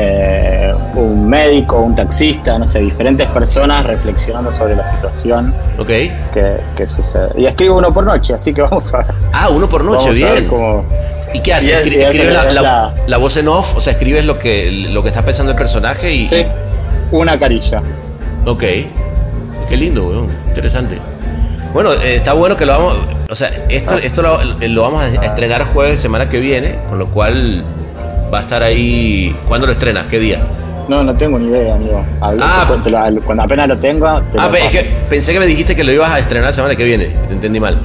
eh, un médico, un taxista, no sé, diferentes personas reflexionando sobre la situación Ok. que, que sucede. Y escribo uno por noche, así que vamos a ver. Ah, uno por noche, bien. cómo- ¿Y qué haces? Escri- escribes la, la- la- la- la voz en off, o sea, escribes lo que, lo que está pensando el personaje y... Sí, una carilla. Ok. Qué lindo, weón. Interesante. Bueno, eh, está bueno que lo vamos... O sea, esto, Ah. esto lo, lo vamos a estrenar jueves semana que viene, con lo cual va a estar ahí... ¿Cuándo lo estrenas? ¿Qué día? No, no tengo ni idea, amigo. Hablé- Ah. te lo- cuando apenas lo tengo, te Ah, lo es que pensé que me dijiste que lo ibas a estrenar la semana que viene. Te entendí mal.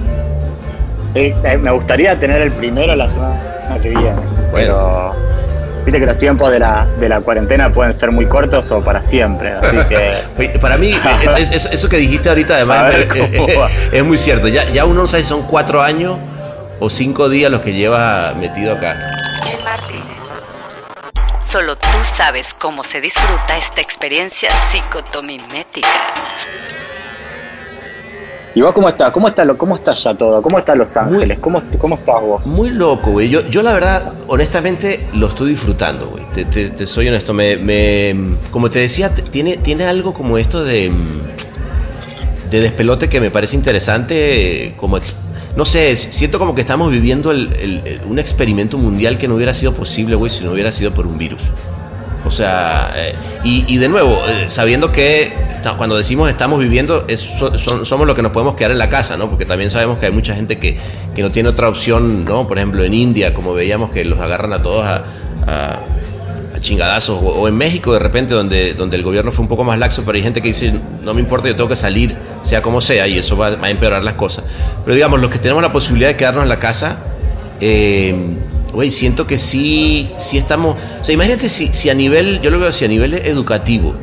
Eh, eh, me gustaría tener el primero la semana que viene, pero viste que los tiempos de la, de la cuarentena pueden ser muy cortos o para siempre, así que Para mí, es- es- es- eso que dijiste ahorita, además, ver es, muy cierto. Ya, ya uno no sabe si son cuatro años o cinco días los que lleva metido acá. El Martínez. Solo tú sabes cómo se disfruta esta experiencia psicotomimética. ¿Y vos cómo estás? ¿Cómo está, lo, cómo está ya todo? ¿Cómo está Los Ángeles? ¿Cómo, ¿Cómo estás vos? Muy loco, güey. Yo, yo la verdad, honestamente, lo estoy disfrutando, güey. Te, te- te soy honesto. Me, me- como te decía, tiene, tiene algo como esto de, mm, de despelote que me parece interesante. Como ex- no sé, siento como que estamos viviendo el- un experimento mundial que no hubiera sido posible, güey, si no hubiera sido por un virus. O sea, eh, y, de nuevo, eh, sabiendo que cuando decimos estamos viviendo, somos los que nos podemos quedar en la casa, ¿no? Porque también sabemos que hay mucha gente que, que no tiene otra opción, ¿no? Por ejemplo, en India, como veíamos que los agarran a todos a chingadazos, o, o en México de repente, donde, donde el gobierno fue un poco más laxo, pero hay gente que dice, no me importa, yo tengo que salir, sea como sea, y eso va, a empeorar las cosas. Pero digamos, los que tenemos la posibilidad de quedarnos en la casa, eh, siento que sí, sí estamos. O sea, imagínate si, si a nivel, yo lo veo así, a nivel educativo,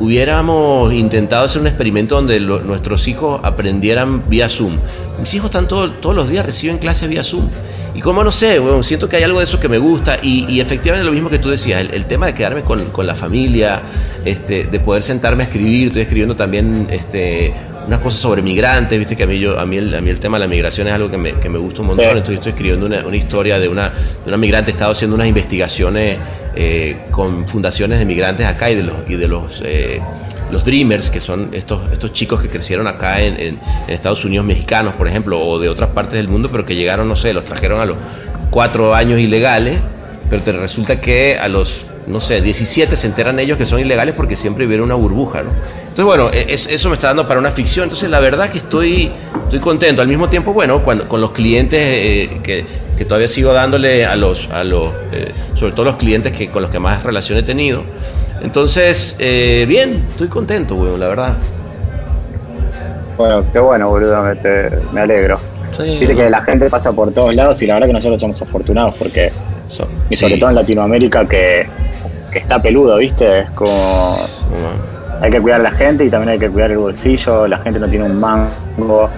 hubiéramos intentado hacer un experimento donde nuestros hijos aprendieran vía Zoom. Mis hijos están todo- todos los días, reciben clases vía Zoom. Y como no sé, bueno, siento que hay algo de eso que me gusta y, y efectivamente lo mismo que tú decías, el, el tema de quedarme con, con la familia, este, de poder sentarme a escribir, estoy escribiendo también este, unas cosas sobre migrantes, viste que a mí, yo, a mí, el, a mí el tema de la migración es algo que me, que me gusta un montón, Sí. entonces estoy escribiendo una, una historia de una, de una migrante, he estado haciendo unas investigaciones eh, con fundaciones de migrantes acá y de los, y de los eh, los Dreamers, que son estos, estos chicos que crecieron acá en, en- en Estados Unidos mexicanos, por ejemplo, o de otras partes del mundo, pero que llegaron, no sé, los trajeron a los cuatro años ilegales, pero te resulta que a los, no sé, 17 se enteran ellos que son ilegales porque siempre vivieron una burbuja, ¿no? Entonces, bueno, e- es- eso me está dando para una ficción. Entonces, la verdad que estoy, estoy contento. Al mismo tiempo, bueno, cuando, con los clientes eh, que, que todavía sigo dándole a los, a los eh, sobre todo los clientes que, con los que más relación he tenido. Entonces, eh, bien, estoy contento, weón, la verdad. Bueno, qué bueno, boludo, me, te- me alegro. Sí, Viste que la gente pasa por todos lados y la verdad que nosotros somos afortunados porque, So- y sobre sí. todo en Latinoamérica, que, que está peludo, ¿viste? Es como. Hay que cuidar a la gente y también hay que cuidar el bolsillo, la gente no tiene un mango.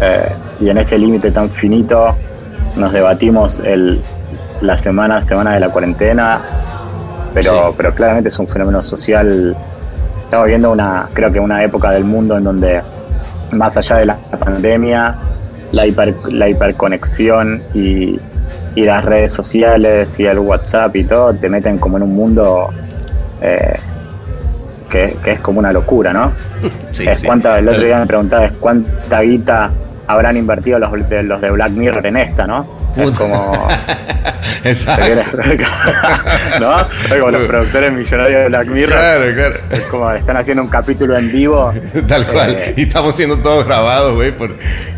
eh, y en ese límite tan finito nos debatimos el, la semana semana de la cuarentena, pero, Sí. pero claramente es un fenómeno social. Estamos viendo una, creo que una época del mundo en donde más allá de la pandemia, la, hiper, la hiperconexión y, y las redes sociales y el WhatsApp y todo te meten como en un mundo eh, que, que es como una locura, ¿no? Sí, es sí. cuánta, el otro día me preguntaba es cuánta guita habrán invertido los de, los de Black Mirror en esta, ¿no? Es como. Exacto. ¿No? Es como los productores millonarios de Black Mirror. Claro, claro. Es como están haciendo un capítulo en vivo. Tal cual. Eh, y estamos siendo todos grabados, güey. Por...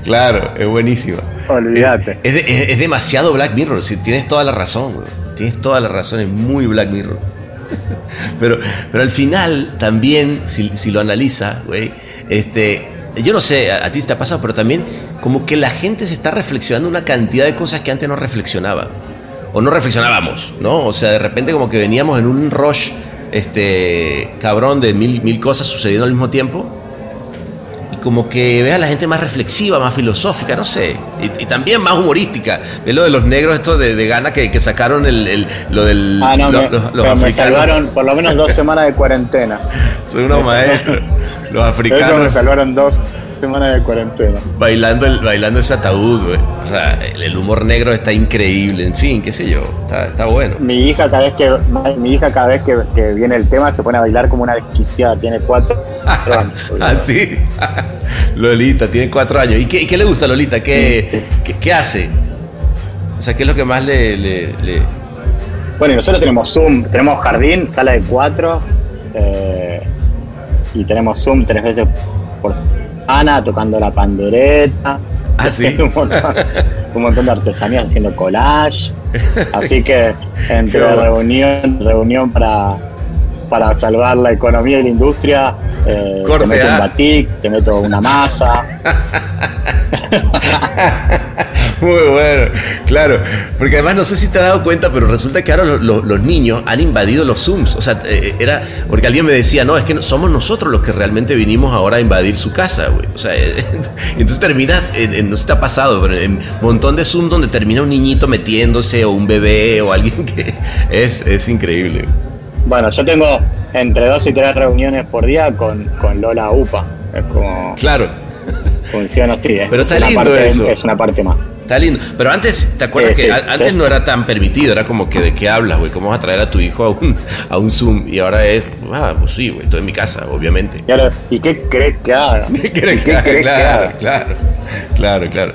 Claro, es buenísimo. Olvídate. Es, es de- es- es demasiado Black Mirror. tienes toda la razón, güey. Tienes toda la razón. Es muy Black Mirror. pero, pero al final, también, si, si lo analiza, güey, este. Yo no sé, a, ti te ha pasado, pero también como que la gente se está reflexionando una cantidad de cosas que antes no reflexionaba. O no reflexionábamos, ¿no? O sea, de repente como que veníamos en un rush este, cabrón de mil, mil cosas sucediendo al mismo tiempo. Como que ves a la gente más reflexiva, más filosófica, no sé. Y, y también más humorística. Ves lo de los negros, esto de, de gana que, que sacaron el, el- lo del. Ah, no, lo- me, los, los pero me africanos. salvaron por lo menos dos semanas de cuarentena. Son unos maestros. Los Eso me africanos salvaron dos semanas de cuarentena. bailando, el, bailando ese ataúd, güey. O sea, el, humor negro está increíble. En fin, qué sé yo. Está, está bueno. Mi hija cada vez que mi hija cada vez que, que viene el tema se pone a bailar como una desquiciada, tiene cuatro años. Ah, sí. Lolita, tiene cuatro años. ¿Y qué, le gusta Lolita? ¿Qué, qué, qué hace? O sea, ¿qué es lo que más le... le- le- Bueno, y nosotros tenemos Zoom, tenemos jardín, sala de cuatro, eh, y tenemos Zoom tres veces por semana, tocando la pandereta. Ah, sí. un, montón, un montón de artesanías haciendo collage. Así que entre bueno. reunión, reunión para, para salvar la economía y la industria, eh, te meto un batik, te meto una masa. Muy bueno, claro. Porque además no sé si te has dado cuenta, pero resulta que ahora lo- lo- los niños han invadido los Zooms. O sea, eh, era... Porque alguien me decía, no, es que somos nosotros los que realmente vinimos ahora a invadir su casa, güey. O sea, eh, entonces termina, no si te ha pasado, pero en un montón de Zoom donde termina un niñito metiéndose o un bebé o alguien que... Es, es increíble. Bueno, yo tengo entre dos y tres reuniones por día con, con Lola UPA. Es como Claro. Funciona así. es- Pero es está lindo parte- eso. Es una parte más. Está lindo. Pero antes, ¿te acuerdas Eh, que sí, a- antes sí. no era tan permitido? Era como que de qué hablas, güey. ¿Cómo vas a traer a tu hijo a un, a un Zoom? Y ahora es, ah, pues sí, güey, estoy en mi casa, obviamente. Y, ahora, ¿y qué crees que haga? ¿Qué crees ¿Qué que claro, haga? claro, claro, claro.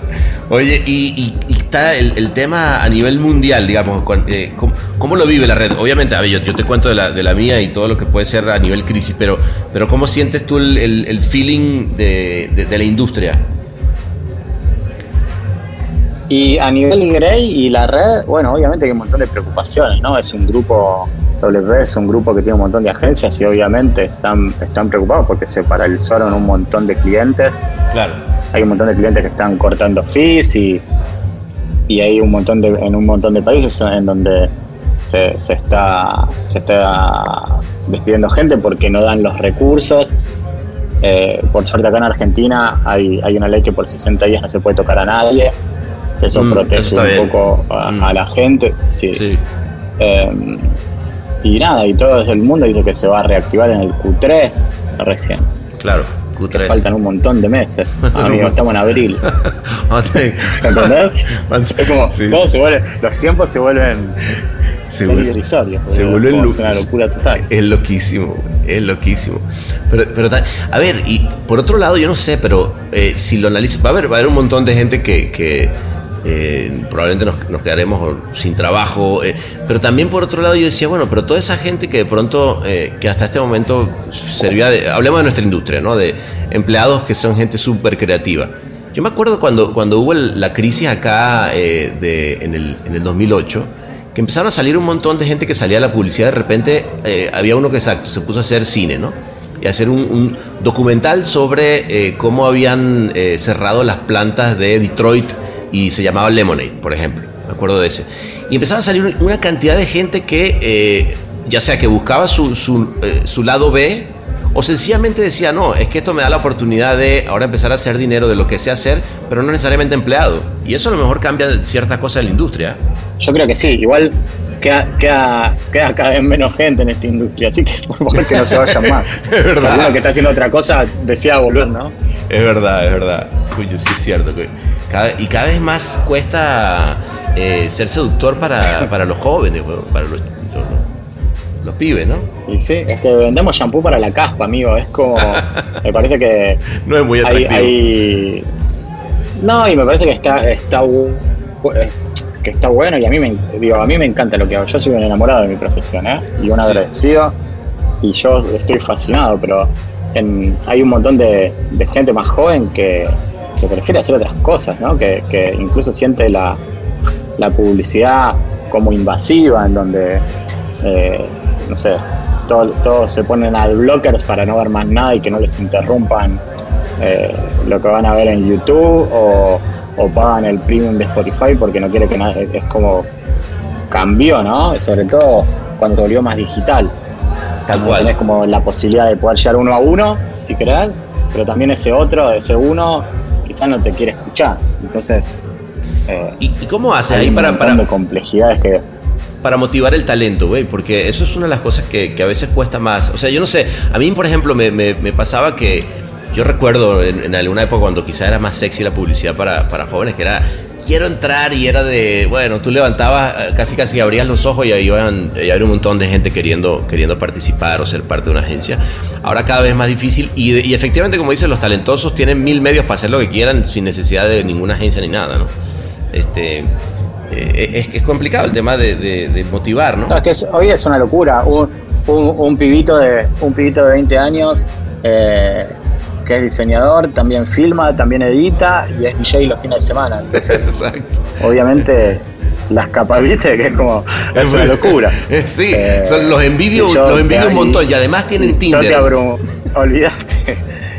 Oye, y está el, el tema a nivel mundial, digamos, eh, ¿cómo, cómo lo vive la red? Obviamente, a ver, yo, yo te cuento de la, de la mía y todo lo que puede ser a nivel crisis, pero, pero ¿cómo sientes tú el, el- el feeling de, de- de la industria? Y a nivel Grey y la red, bueno, obviamente hay un montón de preocupaciones, ¿no? Es un grupo, WP es un grupo que tiene un montón de agencias y obviamente están, están preocupados porque se paralizaron un montón de clientes. Claro. Hay un montón de clientes que están cortando fees y, y hay un montón de, en un montón de países en donde se, se está, se está despidiendo gente porque no dan los recursos. Eh, por suerte acá en Argentina hay, hay una ley que por 60 días no se puede tocar a nadie. Eso Mm, protege eso un bien. poco a, Mm. a la gente. Sí. Sí. Eh, y nada, y todo el mundo dice que se va a reactivar en el Q3 recién. Claro, Q3. Faltan un montón de meses. Amigo, estamos en abril. ¿Entendés? Es como, Sí, todo sí. se vuelve, los tiempos se vuelven Se vuelve- se vuelve es una locura total. Es loquísimo, es loquísimo. Pero, pero a ver, y por otro lado, yo no sé, pero eh, si lo analizas, va a haber, va a haber un montón de gente que, que, eh, probablemente nos, quedaremos sin trabajo. eh, pero también por otro lado, yo decía, bueno, pero toda esa gente que de pronto, eh, que hasta este momento servía de. Hablemos de nuestra industria, ¿no? De empleados que son gente súper creativa. Yo me acuerdo cuando, cuando hubo la crisis acá en, el, en el 2008 que empezaron a salir un montón de gente que salía a la publicidad, de repente había uno que exacto, se puso a hacer cine, ¿no? Y hacer un, documental sobre cómo habían cerrado las plantas de Detroit y se llamaba Lemonade, por ejemplo. Me acuerdo de ese. Y empezaba a salir una cantidad de gente que, eh, ya sea que buscaba su, su, eh, su lado B, o sencillamente decía, no, es que esto me da la oportunidad de ahora empezar a hacer dinero de lo que sé hacer, pero no necesariamente empleado. Y eso a lo mejor cambia ciertas cosas en la industria. Yo creo que sí, igual queda, queda, queda cada vez menos gente en esta industria, así que por favor que no se vayan más. Es verdad. Alguno que está haciendo otra cosa decía volver, ¿no? Es verdad, es verdad. Coño, sí es cierto. coño. Cada- y cada vez más cuesta eh, ser seductor para, para los jóvenes, para los, los, los pibes, ¿no? Y sí, es que vendemos shampoo para la caspa, amigo. Es como. me parece que. No es muy atractivo. hay- No, y me parece que está, está eh, que está bueno y a mí me digo, a mí me encanta lo que hago. Yo soy un enamorado de mi profesión, ¿eh? Y un Sí. agradecido. Y yo estoy fascinado, pero en- hay un montón de, de gente más joven que, que prefiere hacer otras cosas, ¿no? Que, que incluso siente la, la publicidad como invasiva, en donde, eh, no sé, todo- todos se ponen al blockers para no ver más nada y que no les interrumpan eh, lo que van a ver en YouTube o, o pagan el premium de Spotify porque no quiere que nada, es como cambió, ¿no? Sobre todo cuando se volvió más digital. Tal cual. tenés como la posibilidad de poder llegar uno a uno, si querés, pero también ese otro, ese uno, quizás no te quiere escuchar. Entonces, eh, ¿Y, cómo haces hay ahí un para, para, de complejidades que para motivar el talento, güey? Porque eso es una de las cosas que, que a veces cuesta más. O sea, yo no sé, a mí, por ejemplo, me, me- me pasaba que yo recuerdo en, en alguna época cuando quizá era más sexy la publicidad para, para jóvenes, que era, quiero entrar y era de, bueno, tú levantabas, eh, casi casi abrías los ojos y ahí iban, y había un montón de gente queriendo, queriendo participar o ser parte de una agencia. Ahora cada vez es más difícil y, efectivamente, como dicen, los talentosos tienen mil medios para hacer lo que quieran sin necesidad de ninguna agencia ni nada, ¿no? Este, eh, es que es complicado el tema de, de- motivar, ¿no? Es que hoy es una locura. Un, un- un pibito de un pibito de 20 años eh, que es diseñador, también filma, también edita y es DJ los fines de semana. Entonces, Exacto. obviamente, las capas, viste, que es como es una locura. Sí, Eh, son- los envidio, los envidio un montón y además tienen Yo te Tinder. abro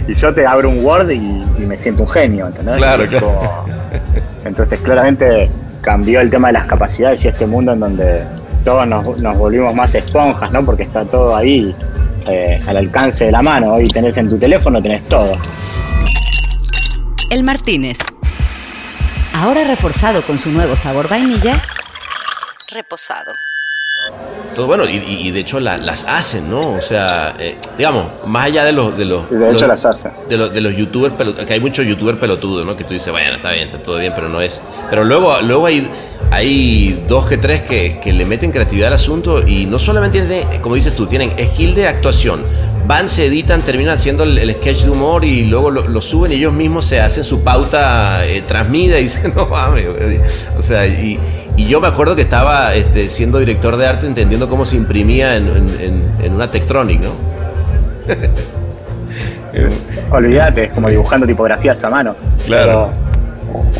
y yo te abro un Word y, y me siento un genio, ¿entendés? Claro, claro. como- entonces, claramente cambió el tema de las capacidades y este mundo en donde todos nos, nos volvimos más esponjas, ¿no? Porque está todo ahí eh, al alcance de la mano. Hoy tenés en tu teléfono, tenés todo. El Martínez. Ahora reforzado con su nuevo sabor vainilla. Reposado. Todo bueno, y, y- de hecho la- las hacen, ¿no? O sea, eh, digamos, más allá de los... De los Y de hecho los- las hace. de los, de los youtubers pelotudos, que hay muchos youtubers pelotudos, ¿no? Que tú dices, bueno, está bien, está todo bien, pero no es. Pero luego, luego hay, hay dos que tres que, que le meten creatividad al asunto y no solamente tienen, como dices tú, tienen skill de actuación. Van, se editan, terminan haciendo el, el sketch de humor y luego lo, lo suben y ellos mismos se hacen su pauta eh, transmida y dicen, no mames. güey". O sea, y, y yo me acuerdo que estaba este, siendo director de arte entendiendo cómo se imprimía en, en- en- en una Tektronic, ¿no? Olvídate, es como dibujando tipografías a mano. Claro.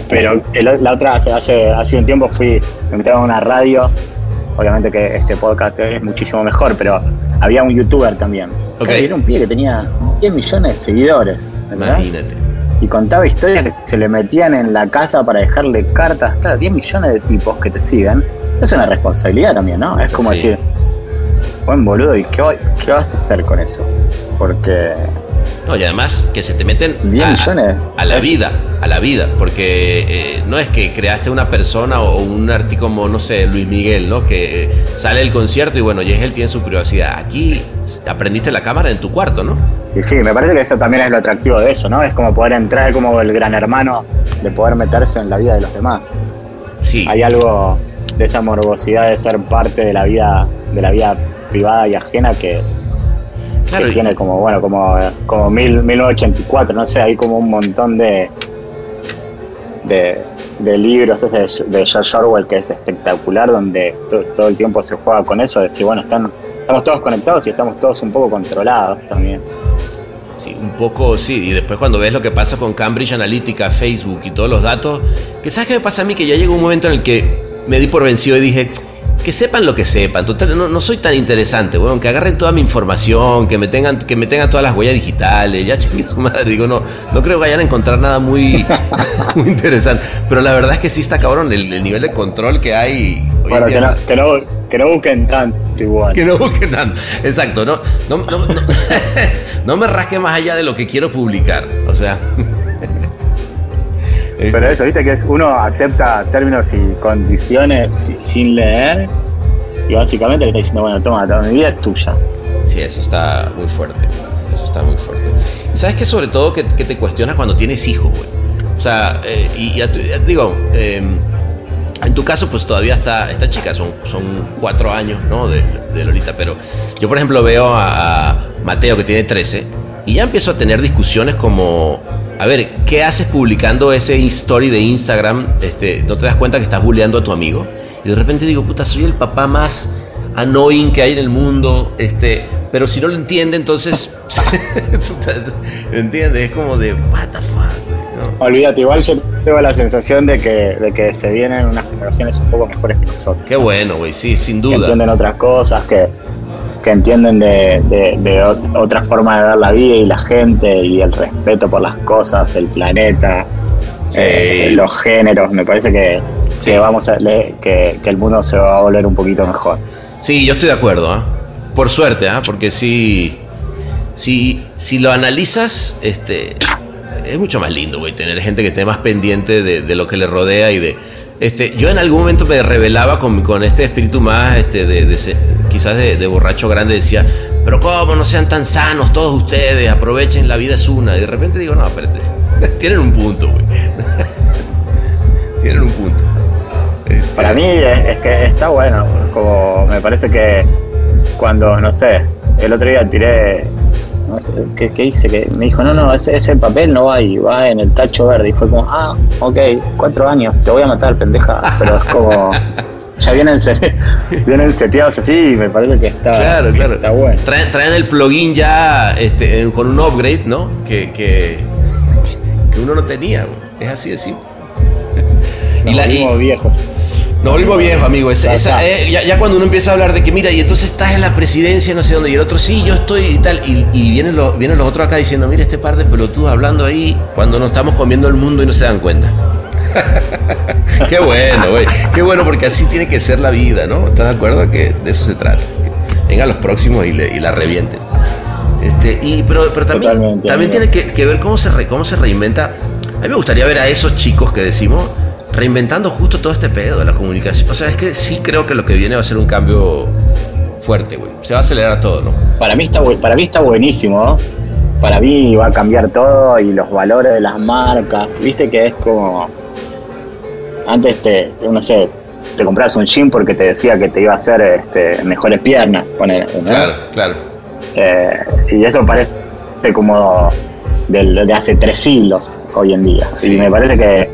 Pero, pero el- la otra, hace, hace, hace un tiempo fui, me invitaron a una radio. Obviamente que este podcast es muchísimo mejor, pero había un youtuber también. Ok. Claro, y Era un pibe que tenía 10 millones de seguidores. ¿verdad? Imagínate. Y contaba historias que se le metían en la casa para dejarle cartas. Claro, 10 millones de tipos que te siguen. Es una responsabilidad también, ¿no? Es como Sí. decir, buen boludo, ¿y qué, qué vas a hacer con eso? Porque No, y además que se te meten 10 a, millones. a la vida, a la vida, porque eh, no es que creaste una persona o un artista como, no sé, Luis Miguel, ¿no? Que eh, sale del concierto y bueno, y es él tiene su privacidad. Aquí aprendiste la cámara en tu cuarto, ¿no? Y sí, me parece que eso también es lo atractivo de eso, ¿no? Es como poder entrar como el gran hermano de poder meterse en la vida de los demás. Sí, Hay algo de esa morbosidad de ser parte de la vida, de la vida privada y ajena que, claro. que tiene como, bueno, como, como mil, 1984, no sé, hay como un montón de, de, de libros ese de, de George Orwell que es espectacular, donde to- todo el tiempo se juega con eso, de decir, bueno, están, estamos todos conectados y estamos todos un poco controlados también. Sí, un poco, sí. Y después cuando ves lo que pasa con Cambridge Analytica, Facebook y todos los datos, que sabes qué me pasa a mí, que ya llegó un momento en el que me di por vencido y dije, que sepan lo que sepan. Total, no, no soy tan interesante, weón. Que agarren toda mi información, que me tengan, que me tengan todas las huellas digitales. Ya chingue su madre. Digo, no, no creo que vayan a encontrar nada muy, muy interesante. Pero la verdad es que sí está cabrón el, el nivel de control que hay. Bueno, que no, que, no, que no busquen tanto igual. Que no busquen tanto. Exacto, no, no, no, no, no me rasque más allá de lo que quiero publicar. O sea. Pero eso, viste que es uno acepta términos y condiciones si- sin leer y básicamente le está diciendo, bueno, toma, toda mi vida es tuya. Sí, eso está muy fuerte. Eso está muy fuerte. Y sabes que sobre todo que, que te cuestionas cuando tienes hijos, güey. O sea, eh, y ya te digo, eh, en tu caso, pues todavía está, esta chica, son, son cuatro años, ¿no? De, de Lolita, pero yo, por ejemplo, veo a, a Mateo que tiene 13 y ya empiezo a tener discusiones como, a ver, ¿qué haces publicando ese story de Instagram? Este, ¿No te das cuenta que estás bulleando a tu amigo? Y de repente digo, puta, soy el papá más annoying que hay en el mundo, este, pero si no lo entiende, entonces, ¿entiendes? Es como de, what the fuck, ¿no? Olvídate, igual yo tengo la sensación de que, de que se vienen unas generaciones un poco mejores que nosotros. Qué bueno, güey, sí, sin Que duda. entienden otras cosas, que, que entienden de, de, de ot- otra forma de ver la vida y la gente y el respeto por las cosas, el planeta, Sí. eh, los géneros. Me parece que, Sí. que vamos a que, que el mundo se va a volver un poquito mejor. Sí, yo estoy de acuerdo, ¿ah? Por suerte, ¿ah? Porque si, si, si lo analizas, este, es mucho más lindo, güey, tener gente que esté más pendiente de, de lo que le rodea y de... Este, yo en algún momento me revelaba con, con este espíritu más, este, de, de quizás de, de borracho grande, decía, pero cómo, no sean tan sanos todos ustedes, aprovechen, la vida es una. Y de repente digo, no, espérate, tienen un punto, güey. tienen un punto. Este, Para mí es, es que está bueno, como me parece que cuando, no sé, el otro día tiré, no sé, ¿qué, qué hice? Que me dijo, no, no, ese, ese papel no va ahí, va en el tacho verde. Y fue como, ah, ok, cuatro años, te voy a matar, pendeja. Pero es como, ya vienen, se- vienen seteados así y me parece que está, Claro, claro. está bueno. Traen, traen el plugin ya este, en- con un upgrade, ¿no? Que, que, que uno no tenía. Es así de simple. Nos Y la- y- viejos. Nos volvimos viejos, amigo. Esa- eh, ya, ya cuando uno empieza a hablar de que, mira, y entonces estás en la presidencia, no sé dónde, y el otro, sí, yo estoy y tal, y, y vienen, los, vienen los otros acá diciendo, mira, este par de pelotudos hablando ahí cuando nos estamos comiendo el mundo y no se dan cuenta. Qué bueno, güey. Qué bueno, porque así tiene que ser la vida, ¿no? ¿Estás de acuerdo? Que de eso se trata. Que vengan los próximos y, le- y la revienten. Este, y, pero, pero también, Totalmente, también amigo. tiene que, que ver cómo se, re- cómo se reinventa. A mí me gustaría ver a esos chicos que decimos reinventando justo todo este pedo de la comunicación. O sea, es que sí creo que lo que viene va a ser un cambio fuerte, güey. Se va a acelerar todo, ¿no? Para mí está, para mí está buenísimo. ¿no? Para mí va a cambiar todo y los valores de las marcas. Viste que es como. Antes te, no sé, te comprabas un gym porque te decía que te iba a hacer este, mejores piernas. poner, ¿no? Claro, claro. Eh, y eso parece como de hace tres siglos hoy en día. Sí. Y me parece que,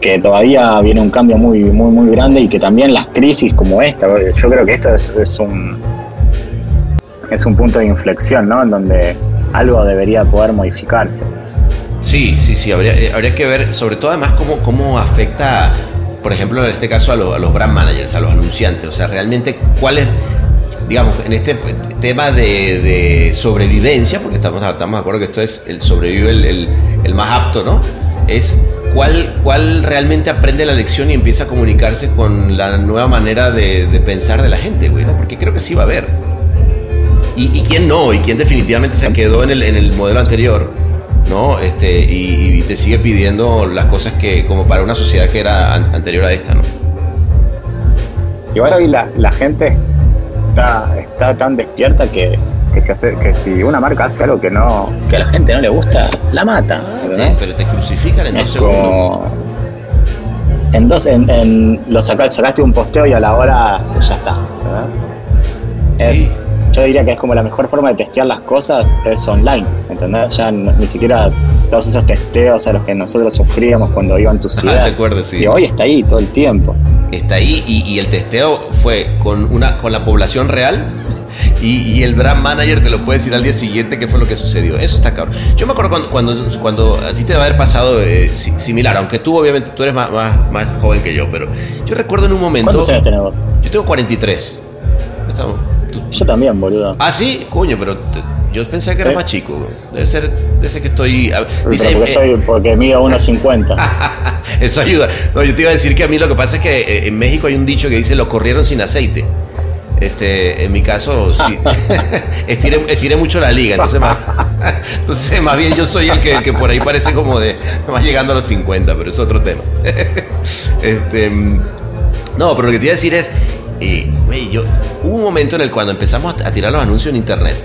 que todavía viene un cambio muy, muy, muy grande y que también las crisis como esta, yo creo que esto es, es un es un punto de inflexión, ¿no? En donde algo debería poder modificarse. Sí, sí, sí, habría, eh, habría que ver, sobre todo además, cómo, cómo afecta, por ejemplo, en este caso a, lo- a los brand managers, a los anunciantes. O sea, realmente, cuál es, digamos, en este tema de, de sobrevivencia, porque estamos, estamos de acuerdo que esto es el sobrevive el, el- el más apto, ¿no? Es cuál, cuál realmente aprende la lección y empieza a comunicarse con la nueva manera de, pensar de la gente, güey, ¿no? Porque creo que sí va a haber. Y, y quién no, y quién definitivamente se quedó en el, en el modelo anterior, ¿no? Este, y, y te sigue pidiendo las cosas que, como para una sociedad que era an- anterior a esta, ¿no? Igual hoy la, la gente está, está tan despierta que, que, se hace, que si una marca hace algo que no que a la gente no le gusta, la mata. ¿verdad? pero te crucifican en dos Es segundos. como. En dos, en, en- lo saca- sacaste un posteo y a la hora pues ya está. ¿verdad? Es, Sí. Yo diría que es como la mejor forma de testear las cosas es online, ¿entendés? Ya no- ni siquiera todos esos testeos a los que nosotros sufríamos cuando iba en tu ciudad. te acuerdas, sí. Y hoy está ahí todo el tiempo. Está ahí y, y el testeo fue con, una, con la población real. Y, y el brand manager te lo puede decir al día siguiente qué fue lo que sucedió. Eso está cabrón. Yo me acuerdo cuando, cuando, cuando a ti te va a haber pasado eh, si- similar, aunque tú obviamente tú eres más, más, más joven que yo, pero yo recuerdo en un momento... ¿Cuántos años tenés vos? Yo tengo 43. Estamos- tú- Yo también, boludo. Ah, sí, coño, pero te- yo pensé que era más chico. Debe ser, debe ser que estoy. dice, porque, eh, soy, porque mido 1.50. eso ayuda. No, yo te iba a decir que a mí lo que pasa es que eh, en México hay un dicho que dice lo corrieron sin aceite. Este, en mi caso, sí. estiré, estiré mucho la liga, entonces más, entonces más bien yo soy el que, el que por ahí parece como de más llegando a los 50, pero es otro tema. Este, no, pero lo que te iba a decir es, eh, yo, hubo un momento en el cuando empezamos a tirar los anuncios en internet,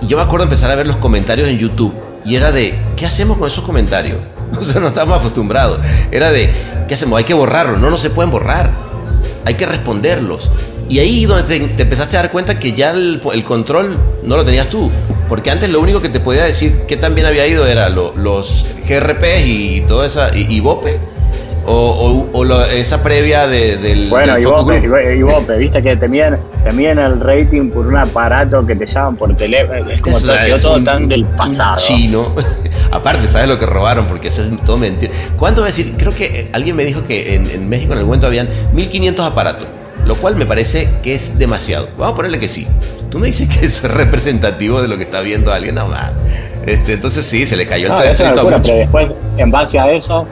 y yo me acuerdo empezar a ver los comentarios en YouTube y era de, ¿qué hacemos con esos comentarios? O sea, no estábamos acostumbrados. Era de, ¿qué hacemos? Hay que borrarlos. No, no se pueden borrar. Hay que responderlos. Y ahí donde te, te empezaste a dar cuenta que ya el, el control no lo tenías tú. Porque antes lo único que te podía decir qué tan bien había ido era lo- los GRP y, toda esa, y, y BOPE. O, o- o lo- esa previa de, del, Bueno, del y y vos, viste que te miden, te miden el rating por un aparato que te llaman por teléfono. Es como todo, quedó todo tan del pasado. chino. Aparte, ¿sabes lo que robaron? Porque eso es todo mentira. ¿Cuánto va a decir? Creo que alguien me dijo que en, en México en el momento habían 1500 aparatos. Lo cual me parece que es demasiado. Vamos a ponerle que sí. Tú me dices que eso es representativo de lo que está viendo alguien. No, más. Este, entonces sí, se le cayó el No, es a locura, muchos. pero después, en base a eso,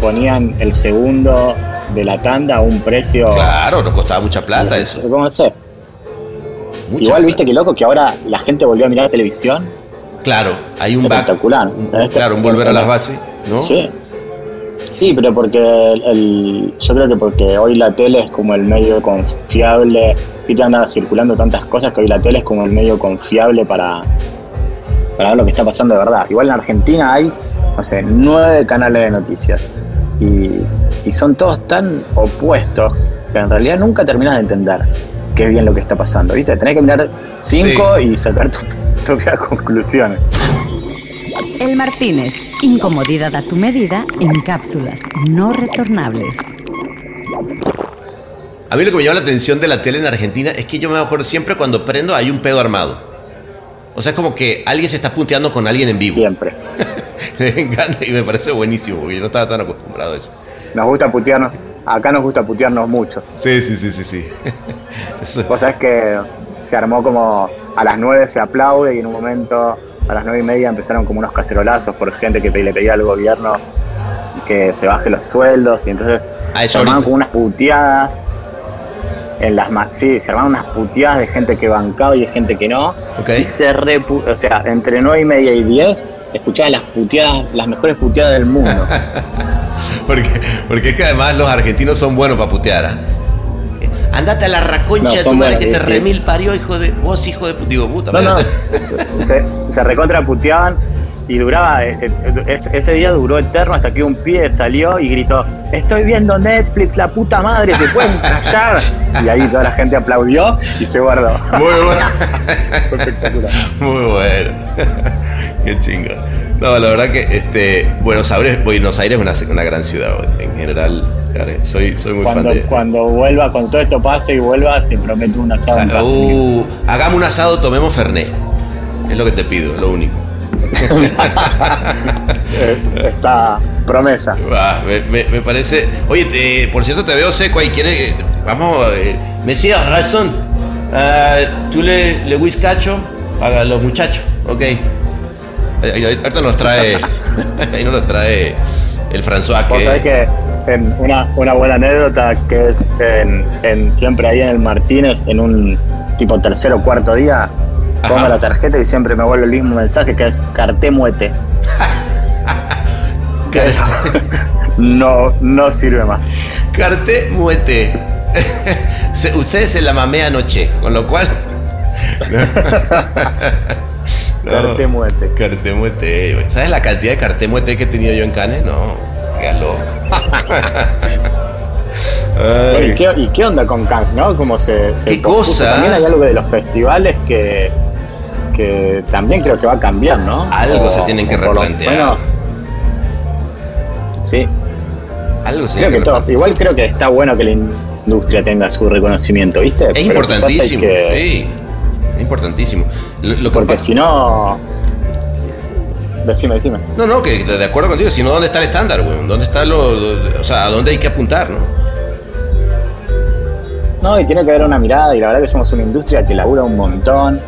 ponían el segundo de la tanda a un precio. Claro, nos costaba mucha plata eso. ¿Cómo hacer? Mucha Igual plata. viste que loco que ahora la gente volvió a mirar televisión. Claro, hay un back. Espectacular. un- claro, un volver a las bases, ¿no? Sí. Sí, pero porque el, el- yo creo que porque hoy la tele es como el medio confiable, viste anda circulando tantas cosas que hoy la tele es como el medio confiable para, para ver lo que está pasando de verdad. Igual en Argentina hay, no sé, nueve canales de noticias y, y son todos tan opuestos que en realidad nunca terminas de entender qué bien lo que está pasando, ¿viste? Tenés que mirar cinco y sacar tus propias conclusiones. El Martínez, incomodidad a tu medida en cápsulas no retornables. A mí lo que me llama la atención de la tele en Argentina es que yo me acuerdo siempre cuando prendo hay un pedo armado. O sea, es como que alguien se está punteando con alguien en vivo. Siempre. me encanta y me parece buenísimo, porque yo no estaba tan acostumbrado a eso. Nos gusta putearnos, acá nos gusta putearnos mucho. Sí, sí, sí, sí, sí. Vos sabés que se armó como a las 9 se aplaude y en un momento a las 9 y media empezaron como unos cacerolazos por gente que le pedía al gobierno que se baje los sueldos y entonces Ah, se armaron ahorita. como unas puteadas en las sí, se armaron unas puteadas de gente que bancaba y de gente que no y se repu o sea, entre 9 y media y 10 escuchabas las puteadas, las mejores puteadas del mundo. Porque, porque es que además los argentinos son buenos para putear. Andate a la raconcha No, de tu madre que te remil parió, hijo de. Vos, hijo de. Digo, puta No, no, se, se recontra puteaban y duraba, eh, eh, ese ese día duró eterno hasta que un pibe salió y gritó, estoy viendo Netflix, la puta madre, se pueden callar. Y ahí toda la gente aplaudió y se guardó. Muy bueno. Fue espectacular. Muy bueno. Qué chingo. No, la verdad que este, Buenos Aires, Buenos Aires es una, una gran ciudad. En general, soy, soy muy Cuando, fan de. cuando vuelva, cuando todo esto pase y vuelva, te prometo un asado en casa. Uh, hagamos un asado, tomemos Fernet. Es lo que te pido, lo único. Esta promesa. Ah, me, me- me parece. Oye, eh, por cierto, te veo seco ahí. ¿Quieres? eh, vamos. Eh, Mesías, razón. Ah, Tú le, le whiskacho a los muchachos, ok. Ahorita nos trae. ahí nos trae el François. Vos sabés que en una, una buena anécdota que es en, en- siempre ahí en el Martínez, en un tipo tercer o cuarto día, Ajá. pongo la tarjeta y siempre me vuelve el mismo mensaje que es carté muete. No, no sirve más. Carte muete. Ustedes se la mamé anoche, con lo cual. No. Carté muete. Carte muete. ¿Sabes la cantidad de carte muete que he tenido yo en Cannes? No, qué Ay. ¿Y, qué, y qué onda con Cannes, no? Como se, se ¿Qué cosa? También hay algo de los festivales que, que también creo que va a cambiar, ¿no? Algo se tienen que replantear. menos- sí, Algo se Creo que todo- igual creo que está bueno que la industria tenga su reconocimiento, ¿viste? Es Pero importantísimo, que- sí. Es importantísimo. Lo, lo que Porque si no. Decime, decime. No, no, que de acuerdo contigo, si no, ¿dónde está el estándar, güey? ¿Dónde está lo, lo- O sea, ¿a dónde hay que apuntar, no? No, y tiene que haber una mirada, y la verdad que somos una industria que labura un montón,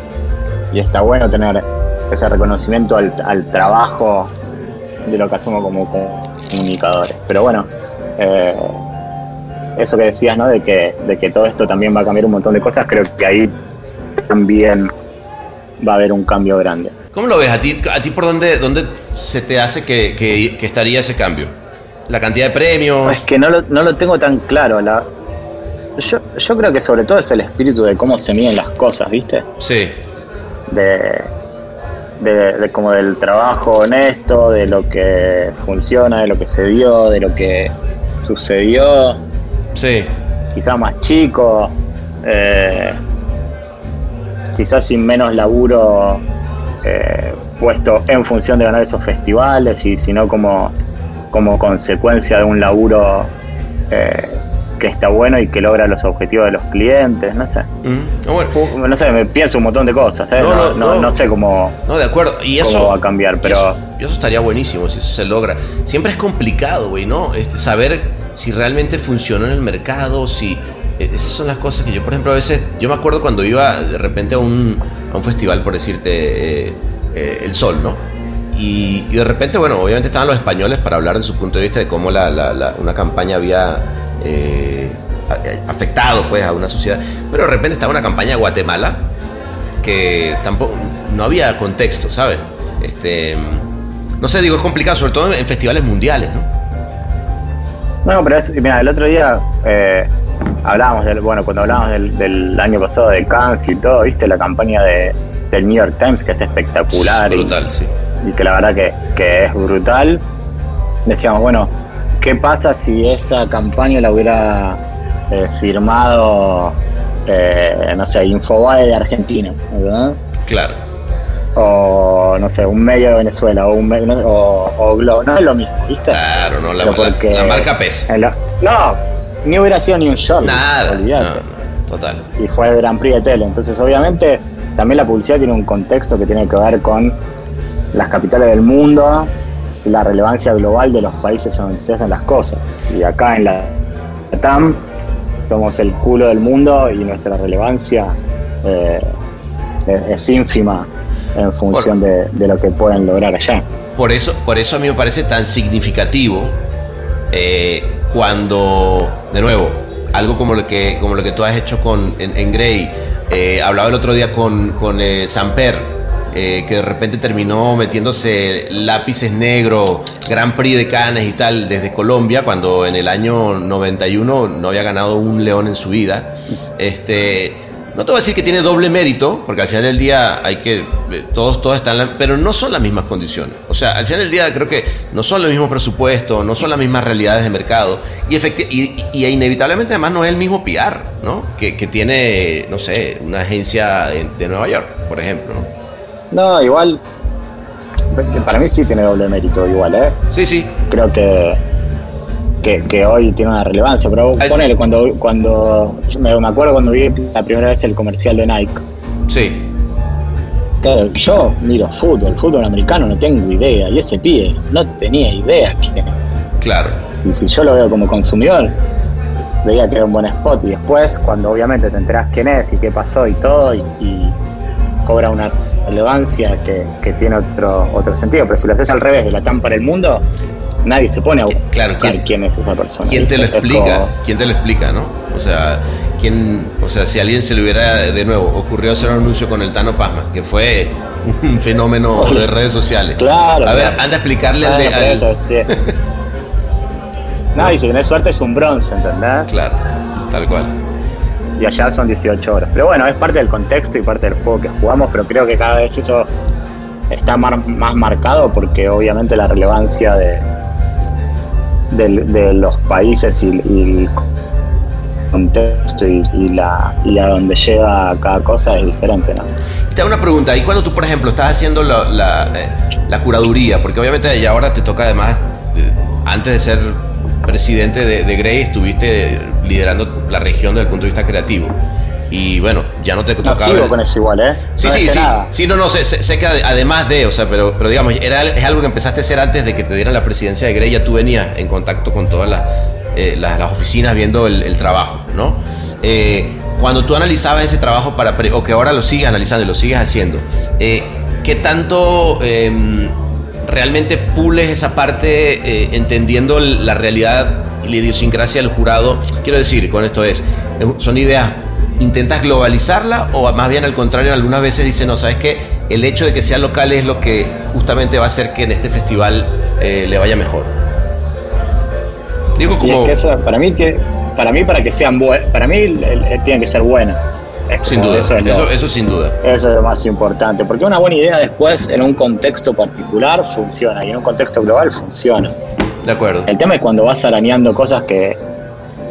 y está bueno tener ese reconocimiento al, al trabajo de lo que hacemos como, como comunicadores. Pero bueno, eh, eso que decías, ¿no? De que, de que todo esto también va a cambiar un montón de cosas, creo que ahí también va a haber un cambio grande. ¿Cómo lo ves? ¿A ti, a ti por dónde, dónde se te hace que, que- que estaría ese cambio? ¿La cantidad de premios? Es que no lo, no lo tengo tan claro. La, yo, yo creo que sobre todo es el espíritu de cómo se miden las cosas, ¿viste? Sí. De, de, de como del trabajo honesto, de lo que funciona, de lo que se dio, de lo que sucedió, Sí. quizás más chico, eh, quizás sin menos laburo eh, puesto en función de ganar esos festivales y sino como, como consecuencia de un laburo eh, que está bueno y que logra los objetivos de los clientes, no sé. Mm. Bueno, Uh, No sé, me pienso un montón de cosas, ¿eh? No, no, no, no- no. no sé cómo, no, de acuerdo. Y eso. cómo va a cambiar, y pero eso, y eso estaría buenísimo si eso se logra. Siempre es complicado, güey, ¿no? Este, saber si realmente funcionó en el mercado, si. Eh, Esas son las cosas que yo, por ejemplo, a veces. Yo me acuerdo cuando iba de repente a un, a un festival, por decirte, eh, eh, El Sol, ¿no? Y, y de repente, bueno, obviamente estaban los españoles para hablar de su punto de vista de cómo la, la- una campaña había afectado pues, a una sociedad. Pero de repente estaba una campaña Guatemala que tampoco no había contexto, ¿sabes? Este, no sé, digo, es complicado, sobre todo en festivales mundiales, ¿no? No, pero es, mira, el otro día hablábamos del, bueno, cuando hablábamos del, del año pasado de Cannes y todo, viste la campaña de, del New York Times que es espectacular y- Brutal, sí. y, que la verdad que, que es brutal. Decíamos, bueno, ¿qué pasa si esa campaña la hubiera eh, firmado, eh, no sé, Infobae de Argentina, ¿verdad? Claro. O, no sé, un medio de Venezuela, o un medio, no, o, o Globo, no es lo mismo, ¿viste? Claro, no, la, la- la marca pesa. No, ni hubiera sido ni un short. Nada. no, total. Y fue el Grand Prix de tele. Entonces, obviamente, también la publicidad tiene un contexto que tiene que ver con las capitales del mundo y la relevancia global de los países donde se hacen las cosas. Y acá en la TAM somos el culo del mundo y nuestra relevancia eh, es, es ínfima en función de, de lo que pueden lograr allá. Por eso, por eso a mí me parece tan significativo eh, cuando, de nuevo, algo como lo que, como lo que tú has hecho con, en, en Grey, eh, hablaba el otro día con, con eh, Samper, eh, que de repente terminó metiéndose lápices negros, Grand Prix de Cannes y tal, desde Colombia, cuando en el año 91 no había ganado un león en su vida. Este, no te voy a decir que tiene doble mérito, porque al final del día hay que. eh, Todos, todos están. la- pero no son las mismas condiciones. O sea, al final del día creo que no son los mismos presupuestos, no son las mismas realidades de mercado. Y, y inevitablemente, además, no es el mismo PR, ¿no? Que, que tiene, no sé, una agencia de, de Nueva York, por ejemplo. ¿no? No, igual, para mí sí tiene doble mérito, igual, ¿eh? Sí, sí. creo que, que, que hoy tiene una relevancia. Pero Ah, eso. ponele, cuando, cuando me, me acuerdo cuando vi la primera vez el comercial de Nike. Sí. Claro, yo miro fútbol, fútbol americano, no tengo idea. Y ese pibe no tenía idea. Claro. Y si yo lo veo como consumidor, veía que era un buen spot. Y después, cuando obviamente te enterás quién es y qué pasó y todo, y, y cobra una relevancia que, que tiene otro, otro sentido. Pero si lo haces al revés, de la TAM para el mundo, nadie se pone a buscar Claro, ¿quién- quién es esa persona. ¿Quién te lo explica? como- ¿Quién te lo explica, no? O sea, ¿quién, o sea, si alguien se le hubiera de nuevo ocurrido hacer un anuncio con el Tano Pasma, que fue un fenómeno de redes sociales. Claro, A ver, claro. anda a explicarle al Bueno, de. al- eso, No, y si tenés suerte es un bronce, ¿entendés? Claro, tal cual. Y allá son 18 horas. Pero bueno, es parte del contexto y parte del juego que jugamos, pero creo que cada vez eso está mar- más marcado porque obviamente la relevancia de, de los países y, el contexto y, la, y a donde llega cada cosa es diferente, ¿no? Te hago una pregunta, y cuando tú, por ejemplo, estás haciendo la, la, eh, la curaduría, porque obviamente ya ahora te toca además, eh, antes de ser presidente de, de Grey, estuviste liderando la región desde el punto de vista creativo. Y bueno, ya no te No, tocaba... sigo con eso igual, ¿eh? Sí, No sí, sí. nada. Sí, no, no, sé, sé- que ade- además de, o sea, pero, pero digamos, era, es algo que empezaste a hacer antes de que te dieran la presidencia de Grey, ya tú venías en contacto con todas las, eh, las, las oficinas viendo el, el trabajo, ¿no? Eh, cuando tú analizabas ese trabajo para, pre- o que ahora lo sigues analizando y lo sigues haciendo, eh, ¿qué tanto em, realmente pules esa parte eh, entendiendo la realidad y la idiosincrasia del jurado? Quiero decir, con esto es, son ideas ¿Intentas globalizarla o más bien al contrario, algunas veces dicen, no, sabes que el hecho de que sea local es lo que justamente va a hacer que en este festival eh, le vaya mejor? Digo como... es que eso, para mí, tiene- para mí, para que sean buenas, para mí el- el- tienen que ser buenas. Es Sin duda, eso eso, es lo- eso, sin duda. Eso es lo más importante, porque una buena idea después en un contexto particular funciona y en un contexto global funciona. De acuerdo. El tema es cuando vas arañando cosas que,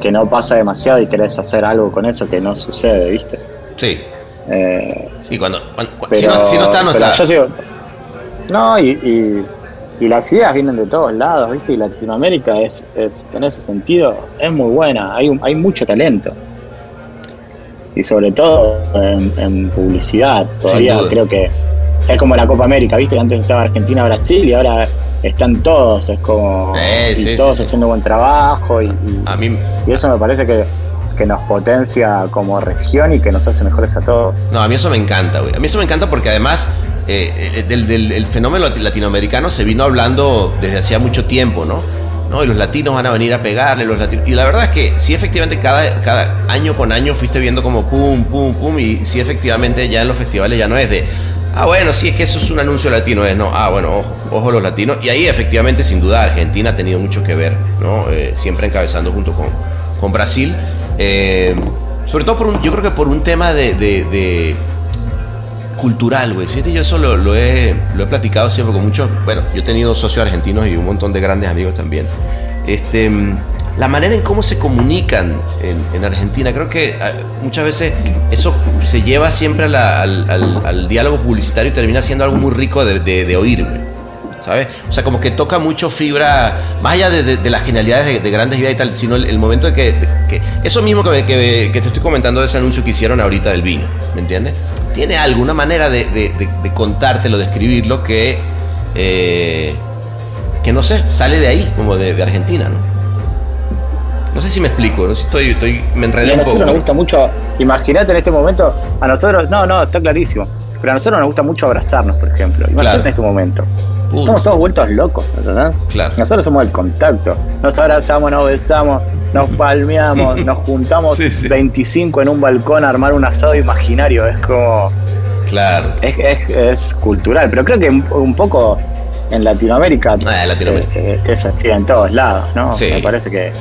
que no pasa demasiado y querés hacer algo con eso que no sucede, ¿viste? Sí. Eh, Sí, cuando, cuando- pero, si, no, si no está, no está. yo sigo- no, y, y, y las ideas vienen de todos lados, ¿viste? Y Latinoamérica es, es en ese sentido es muy buena, hay, un- hay mucho talento. Y sobre todo en, en publicidad, todavía creo que es como la Copa América, ¿viste? Antes estaba Argentina, Brasil y ahora están todos, es como Eh, y sí, todos sí, sí. haciendo buen trabajo y, y- A mí, y eso me parece que, que nos potencia como región y que nos hace mejores a todos. no, a mí eso me encanta, güey. A mí eso me encanta porque además eh, eh, del, del- el fenómeno lati- latinoamericano se vino hablando desde hacía mucho tiempo, ¿no? ¿no? Y los latinos van a venir a pegarle, los latinos. Y la verdad es que sí, efectivamente, cada, cada año con año fuiste viendo como pum, pum, pum, y sí, efectivamente, ya en los festivales ya no es de. Ah, bueno, sí, es que eso es un anuncio latino, es no. Ah, bueno, ojo, ojo los latinos. Y ahí, efectivamente, sin duda, Argentina ha tenido mucho que ver, ¿no? Eh, siempre encabezando junto con, con Brasil. Eh, sobre todo por un, yo creo que por un tema de, de- de cultural, güey. Fíjate, yo eso lo, lo he, lo he platicado siempre con muchos. Bueno, yo he tenido socios argentinos y un montón de grandes amigos también. Este, la manera en cómo se comunican en, en Argentina, creo que ah, muchas veces eso se lleva siempre al, diálogo publicitario y termina siendo algo muy rico de, de, de oír, güey. ¿Sabes? O sea, como que toca mucho fibra, más allá de, las genialidades de, de grandes ideas y tal, sino el, momento de que, Eso mismo que, te estoy comentando de ese anuncio que hicieron ahorita del vino, ¿me entiendes? Tiene alguna manera de, contártelo, de escribirlo que. eh, que no sé, sale de ahí, como de Argentina, ¿no? No sé si me explico, no sé si estoy, estoy, me Y enredé a un nosotros poco. nos gusta mucho, imagínate en este momento, a nosotros, no, no, está clarísimo, pero a nosotros nos gusta mucho abrazarnos, por ejemplo. Imagínate Claro. en este momento. Putz. Somos todos vueltos locos, ¿verdad? Claro. Nosotros somos el contacto. Nos abrazamos, nos besamos, nos palmeamos, nos juntamos Sí, sí. 25 en un balcón a armar un asado imaginario. Es como. Claro. Es, es, es cultural, pero creo que un, poco en Latinoamérica, Ah, en Latinoamérica. eh, eh, es así en todos lados, ¿no? Sí. Me parece que,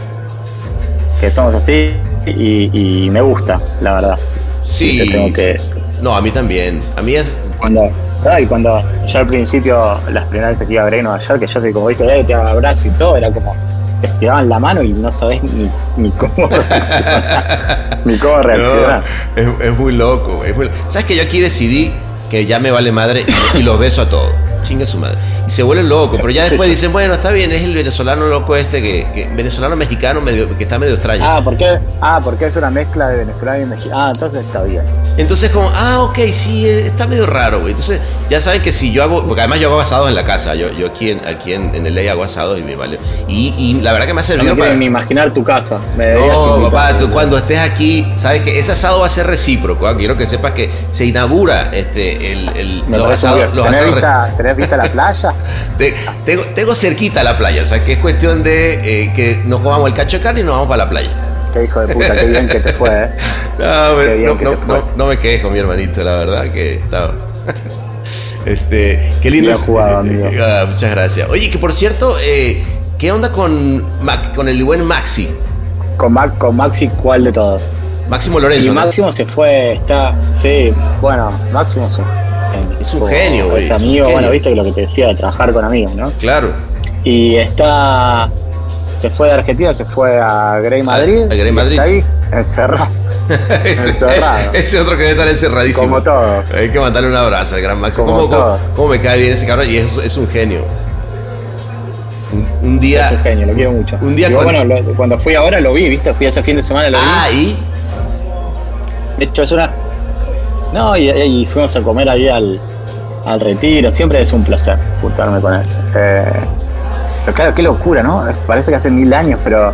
que somos así y, y me gusta, la verdad. Sí. Te tengo que. No, a mí también. A mí es. Cuando, ay, cuando yo al principio, las primeras veces que iba a Grey Nueva York, que yo soy como, viste, eh, te abrazo y todo, era como, te estiraban la mano y no sabés ni, ni cómo reaccionar. ni cómo reaccionar. No, es, es muy loco. es muy lo- ¿Sabes que yo aquí decidí que ya me vale madre y, y los beso a todos? Chingue su madre. Y se vuelven locos, pero ya después Sí. dicen, bueno, está bien, es el venezolano loco este, que, que- venezolano mexicano medio, que está medio extraño. Ah, ¿por qué? Ah, porque es una mezcla de venezolano y mexicano. Ah, entonces está bien. Entonces como, ah, ok, sí, eh, está medio raro, güey. Entonces ya saben que si yo hago, porque además yo hago asados en la casa, yo, yo aquí en, aquí en, en LA hago asados y me vale. Y, y la verdad que me ha No servido me quiero para... ni imaginar tu casa. Me No, papá, tú cuando estés aquí, sabes que ese asado va a ser recíproco. ¿ah? Quiero que sepas que se inaugura este, el, el- Me los parece asados. muy bien. los ¿Tenés, asados vista, ¿Tenés vista la playa? Te- tengo, tengo cerquita la playa, o sea que es cuestión de eh, que nos comamos el cacho de carne y nos vamos para la playa. Qué hijo de puta, qué bien que te fue, ¿eh? No, me- bien no, que no- te fue. no- me quedes con mi hermanito, la verdad que estaba. Este, qué lindo. Jugado, amigo. Ah, muchas gracias. Oye, que por cierto, eh, ¿qué onda con, Mac- con el buen Maxi? Con, Mac, con Maxi, ¿cuál de todos? Máximo Lorenzo. Y. Máximo se fue, está. Sí, bueno, Máximo un genio. Es un genio, güey, Es amigo, bueno, viste lo que te decía de trabajar con amigos, ¿no? Claro. Y está. Se fue de Argentina, se fue a Grey Madrid. a Grey Madrid. Está ahí, encerrado. Encerrado. ese, ese otro que debe estar encerradísimo. Como todo. Hay que mandarle un abrazo al gran Maxi. Como ¿Cómo, todo. cómo me cae bien ese cabrón? Y es, es un genio. Un, un día. Es un genio, lo quiero mucho. Un día Yo, cuando- bueno, lo- cuando fui ahora lo vi, ¿viste? Fui ese fin de semana, lo vi. Ah, y. De hecho, es una. No, y, y fuimos a comer ahí al, al retiro. Siempre es un placer juntarme con él. Eh, pero claro, qué locura, ¿no? Parece que hace mil años, pero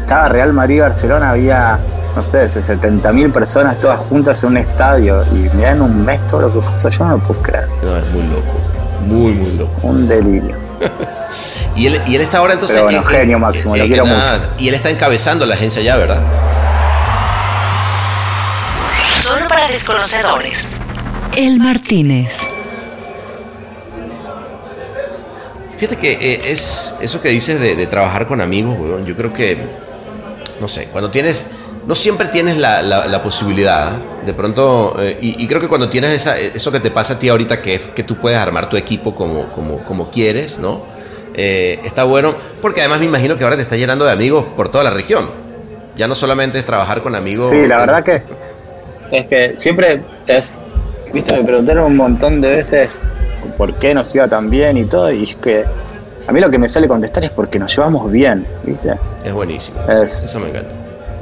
estaba Real Madrid-Barcelona, había, no sé, 70 mil personas todas juntas en un estadio. Y mirá en un mes todo lo que pasó, yo no lo puedo creer. No, es muy loco. Muy, muy loco. Un delirio. Y él, y él está ahora entonces. Pero bueno, genio máximo, lo quiero Y él está encabezando la agencia ya, ¿verdad? Solo para desconocedores. El Martínez. Fíjate que eh, es eso que dices de, de trabajar con amigos, weón. Yo creo que, no sé, cuando tienes, no siempre tienes la, la- la posibilidad. ¿eh? De pronto, eh, y, y creo que cuando tienes esa- eso que te pasa a ti ahorita, que es que tú puedes armar tu equipo como, como, como quieres, ¿no? Eh, está bueno, porque además me imagino que ahora te está llenando de amigos por toda la región. Ya no solamente es trabajar con amigos. Sí, la verdad que es que siempre es, viste, me preguntaron un montón de veces por qué nos iba tan bien y todo, y es que a mí lo que me sale contestar es porque nos llevamos bien, viste. Es buenísimo. Es- Eso me encanta.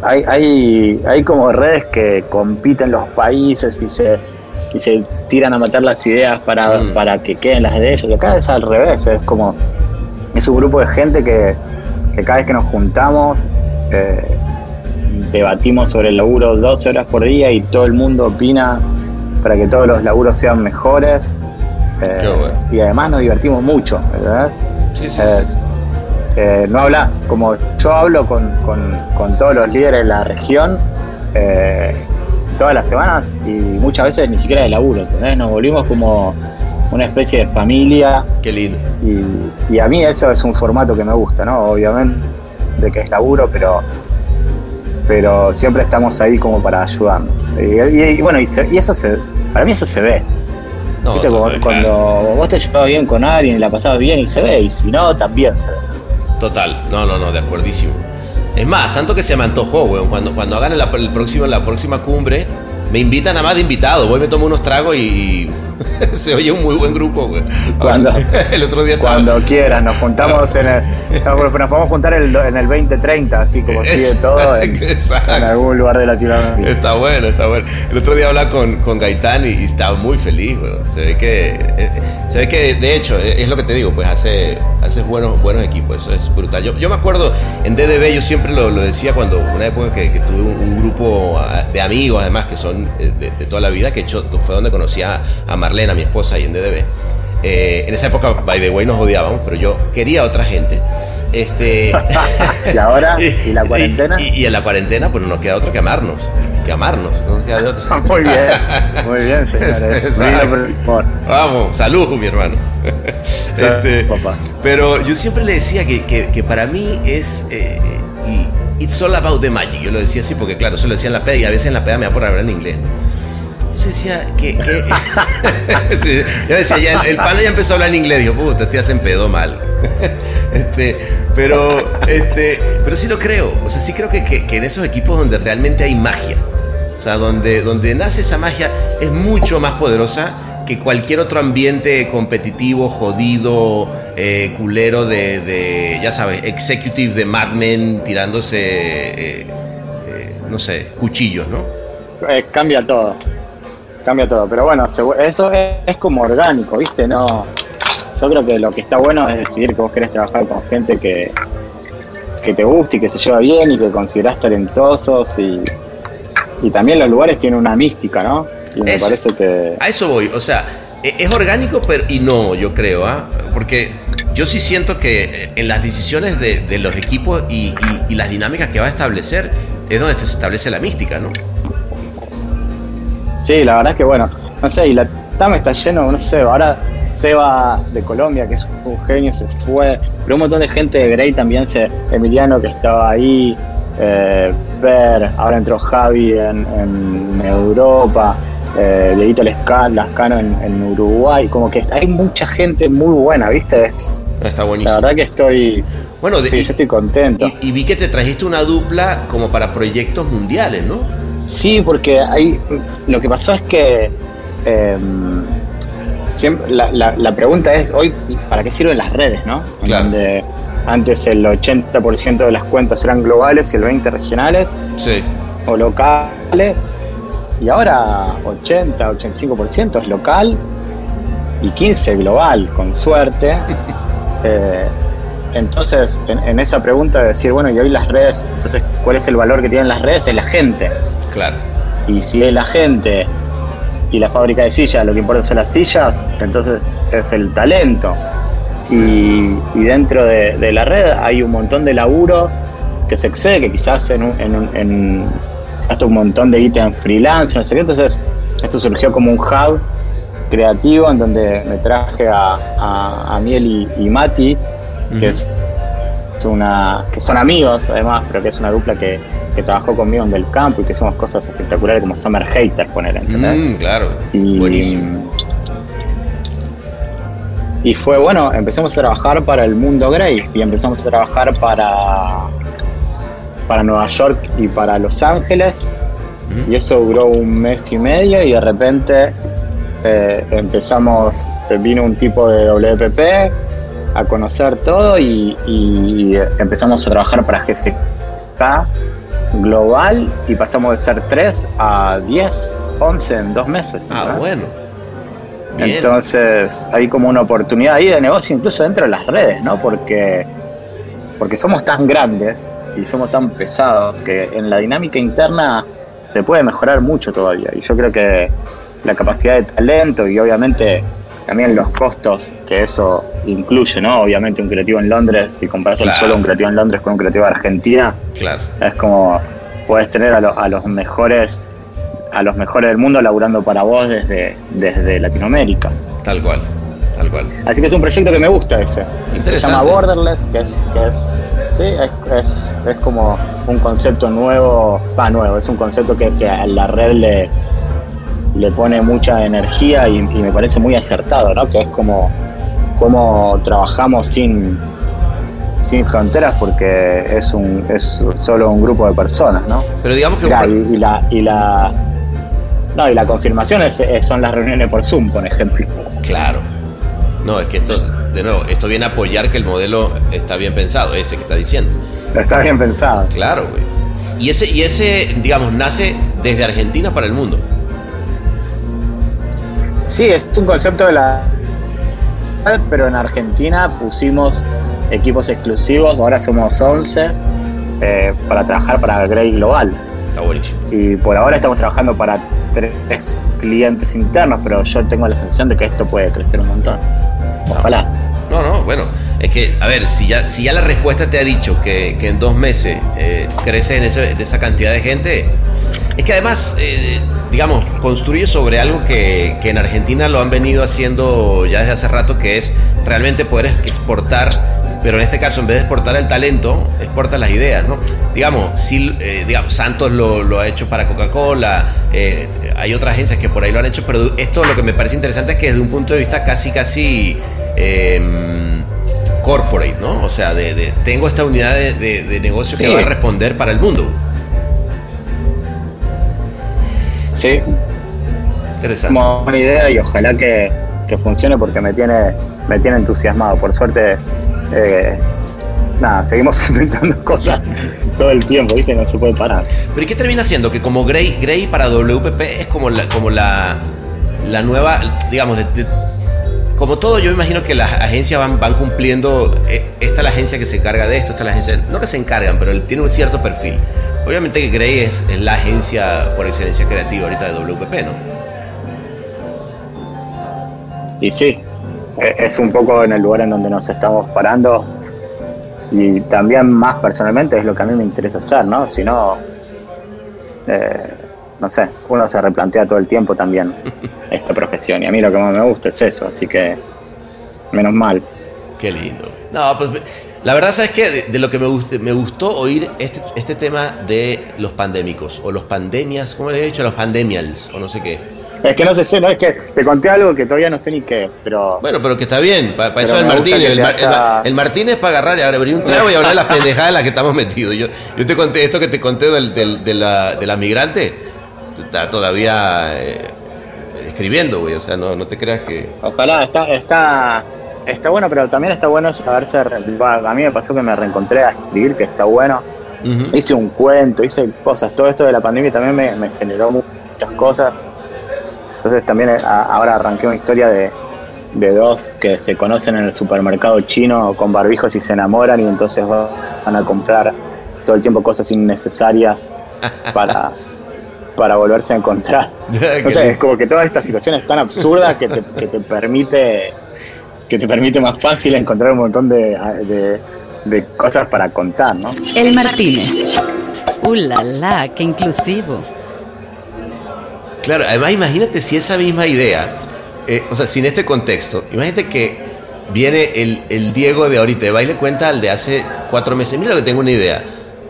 Hay, hay, hay como redes que compiten los países y se, y se tiran a matar las ideas para, Mm. para que queden las de ellos. Y acá es al revés, es como, es un grupo de gente que, que cada vez que nos juntamos, eh, debatimos sobre el laburo 12 horas por día y todo el mundo opina para que todos los laburos sean mejores. Eh, Qué bueno. Y además nos divertimos mucho, ¿verdad? Sí, sí, sí. Es, eh, no habla, como yo hablo con, con- con todos los líderes de la región eh, todas las semanas y muchas veces ni siquiera de laburo, ¿entendés? Nos volvimos como una especie de familia Qué lindo. y, y a mí eso es un formato que me gusta, ¿no? Obviamente de que es laburo, pero pero siempre estamos ahí como para ayudarnos. Y, y- y bueno, y, se- y eso se, para mí eso se ve. No, ¿Viste? cuando claro. vos te llevas bien con alguien y la pasabas bien y se ve, y si no, también se ve. Total, no, no, no, de acuerdísimo. Es más, tanto que se me antojó, weón. Cuando, cuando hagan la, el próximo, la próxima cumbre, me invitan a más de invitado. Voy, me tomo unos tragos y se oye un muy buen grupo. Cuando- el otro día estaba- Cuando quieras, nos juntamos en el. no, Nos podemos juntar el- en el 2030, así como sigue todo en, algún lugar de Latinoamérica. Está bueno, está bueno. El otro día hablaba con, con Gaitán y, y estaba muy feliz, weón. Se ve que, eh, se ve que de hecho, eh, es lo que te digo, pues hace, hace buenos, buenos equipos, eso es brutal. Yo, yo me acuerdo en DDB, yo siempre lo, lo decía cuando, una época que, que tuve un, un grupo ah, de amigos, además, que son eh, de, de toda la vida, que hecho fue donde conocí a, a Marlena, mi esposa, ahí en DDB. Eh, en esa época, by the way, nos odiábamos, pero yo quería a otra gente. Este, ¿Y ahora? ¿Y la cuarentena? Y, y en la cuarentena, pues no nos queda otro que amarnos. Que amarnos, no nos queda de otro. Muy bien, muy bien, señores. Por. Vamos, salud, mi hermano. Este, papá. pero yo siempre le decía que, que- que para mí es. eh, y- it's all about the magic. Yo lo decía así porque, claro, eso lo decía en la peda y a veces en la peda me da por hablar en inglés. Entonces decía que. que Sí, yo decía, ya, el, el pana ya empezó a hablar en inglés. Dijo, puta, te hacen pedo mal. este, pero, este, pero sí lo creo. O sea, sí creo que, que- que en esos equipos donde realmente hay magia. O sea, donde, donde nace esa magia es mucho más poderosa que cualquier otro ambiente competitivo, jodido, eh, culero de, de, ya sabes, executive de Mad Men tirándose, eh, eh, no sé, cuchillos, ¿no? Eh, cambia todo. Cambia todo. Pero bueno, eso es, es como orgánico, ¿viste? No. Yo creo que lo que está bueno es decidir que vos querés trabajar con gente que, que te guste y que se lleva bien y que considerás talentosos y, y también los lugares tienen una mística, ¿no? Y me Eso. parece que. A eso voy, o sea, e- es orgánico, pero y no, yo creo, ¿ah? Porque yo sí siento que eh, en las decisiones de, de los equipos y, y- y las dinámicas que va a establecer es donde se establece la mística, ¿no? Sí, la verdad es que bueno, no sé, y la TAM está lleno, no sé, ahora Seba de Colombia, que es un genio, se fue, pero un montón de gente de Grey también se, Emiliano que estaba ahí, eh, Ver, ahora entró Javi en, en Europa, eh, Dieguito Lascano en, en Uruguay, como que hay mucha gente muy buena, ¿viste? Es, Está la buenísimo. verdad que estoy, Bueno, de- sí, y, yo estoy contento. y- y vi que te trajiste una dupla como para proyectos mundiales, ¿no? Sí, porque hay, lo que pasó es que eh, siempre, la, la- la pregunta es hoy, ¿para qué sirven las redes? ¿no? En Claro. Donde antes el 80% de las cuentas eran globales y el 20% regionales Sí. o locales. Y ahora 80, 85% es local y 15 global, con suerte. Eh, entonces, en, en esa pregunta de decir, bueno, y hoy las redes, entonces, ¿cuál es el valor que tienen las redes? Es la gente. Claro. Y si es la gente y la fábrica de sillas, lo que importa son las sillas, entonces es el talento. Y, y dentro de, de la red hay un montón de laburo que se excede, que quizás en, un- en, un- en hasta un montón de guita en freelance, no sé qué. Entonces, esto surgió como un hub creativo en donde me traje a, a, a Miel y, y Mati, que es es una que son amigos además, pero que es una dupla que, que trabajó conmigo en Del Campo y que hicimos cosas espectaculares como Summer Hater, poner, ¿entendés? Mm, claro. Y, Buenísimo. Y fue bueno, empezamos a trabajar para el mundo Grey y empezamos a trabajar para, para Nueva York y para Los Ángeles. Y eso duró un mes y medio y de repente eh, empezamos, vino un tipo de WPP a conocer todo y, y empezamos a trabajar para GSK global y pasamos de ser 3 a 10, 11 en dos meses. Ah, ¿verdad? bueno. Bien. Entonces hay como una oportunidad ahí de negocio incluso dentro de las redes, ¿no? Porque, porque somos tan grandes y somos tan pesados que en la dinámica interna se puede mejorar mucho todavía. Y yo creo que la capacidad de talento y obviamente también los costos que eso incluye, ¿no? Obviamente un creativo en Londres, si compras el Claro. solo un creativo en Londres con un creativo de Argentina, Claro. es como puedes tener a, lo- a los mejores a los mejores del mundo laburando para vos desde, desde Latinoamérica. Tal cual. Tal cual. Así que es un proyecto que me gusta ese. Se Interesante. llama Borderless, que es, que es, sí, es, es, es como un concepto nuevo, va nuevo, es un concepto que, que a la red le, le pone mucha energía y, y me parece muy acertado, ¿no? Que es como, como trabajamos sin, sin fronteras porque es un es solo un grupo de personas, ¿no? Pero digamos que. Mirá, y, y la y la no, y la confirmación es- es- son las reuniones por Zoom, por ejemplo. Claro. No, es que esto, de nuevo, esto viene a apoyar que el modelo está bien pensado, ese que está diciendo. Está bien pensado. Claro, güey. Y ese, y ese, digamos, nace desde Argentina para el mundo. Sí, es un concepto de la pero en Argentina pusimos equipos exclusivos, ahora somos 11 eh, para trabajar para Grey Global. Está buenísimo. Y por ahora estamos trabajando para tres clientes internos, pero yo tengo la sensación de que esto puede crecer un montón. Ojalá. No, no, bueno, es que, a ver, si ya, si ya la respuesta te ha dicho que, que en dos meses eh, crece en, ese- en esa cantidad de gente, es que además, eh, digamos, construye sobre algo que, que en Argentina lo han venido haciendo ya desde hace rato, que es realmente poder exportar, pero en este caso, en vez de exportar el talento, exporta las ideas, ¿no? Digamos, sí, eh, digamos Santos lo, lo ha hecho para Coca-Cola, eh, hay otras agencias que por ahí lo han hecho, pero esto lo que me parece interesante es que desde un punto de vista casi, casi em, corporate, ¿no? O sea, de, de- tengo esta unidad de, de- de negocio Sí. que va a responder para el mundo. Sí, Interesante. como una idea y ojalá que, que funcione porque me tiene, me tiene entusiasmado. Por suerte, eh, nada, seguimos inventando cosas todo el tiempo, ¿viste? No se puede parar. Pero ¿y qué termina siendo? Que como Grey, Grey para WPP es como la, como la, la nueva, digamos, de- de- como todo, yo me imagino que las agencias van, van cumpliendo, eh, esta es la agencia que se encarga de esto, esta es la agencia, no que se encargan, pero tiene un cierto perfil. Obviamente que Grey es, es la agencia por excelencia creativa ahorita de WPP, ¿no? Y sí, e- es un poco en el lugar en donde nos estamos parando y también más personalmente es lo que a mí me interesa hacer, ¿no? Si no, eh, no sé, uno se replantea todo el tiempo también esta profesión y a mí lo que más me gusta es eso, así que menos mal. Qué lindo. No, pues la verdad, ¿sabes qué? De, de lo que me, gust- me gustó oír este, este tema de los pandémicos o los pandemias, ¿cómo le he dicho? Los pandemials o no sé qué. Es que no sé, no es que te conté algo que todavía no sé ni qué es, pero Bueno, pero que está bien, para eso el Martínez. El, el haya- Mar- el Martínez para agarrar y abrir un trago y hablar de las pendejadas en las que estamos metidos. Yo, yo te conté esto que te conté del, del- de, la, de la migrante, está todavía eh, escribiendo, güey. O sea, no, no te creas que. Ojalá, está, está, está bueno, pero también está bueno saberse. A mí me pasó que me reencontré a escribir, que está bueno. Hice un cuento, hice cosas. Todo esto de la pandemia también me, me generó muchas cosas. Entonces también eh, a- ahora arranqué una historia de, de dos que se conocen en el supermercado chino con barbijos y se enamoran y entonces va- van a comprar todo el tiempo cosas innecesarias para, para volverse a encontrar. No sé, es como que todas estas situaciones tan absurdas que te, que te permite que te permite más fácil encontrar un montón de, de- de cosas para contar, ¿no? El Martínez. ¡Uh, la, la! ¡Qué inclusivo! Claro, además imagínate si esa misma idea, eh, o sea, sin este contexto, imagínate que viene el, el Diego de ahorita, de baile cuenta al de hace cuatro meses. Mira lo que tengo una idea.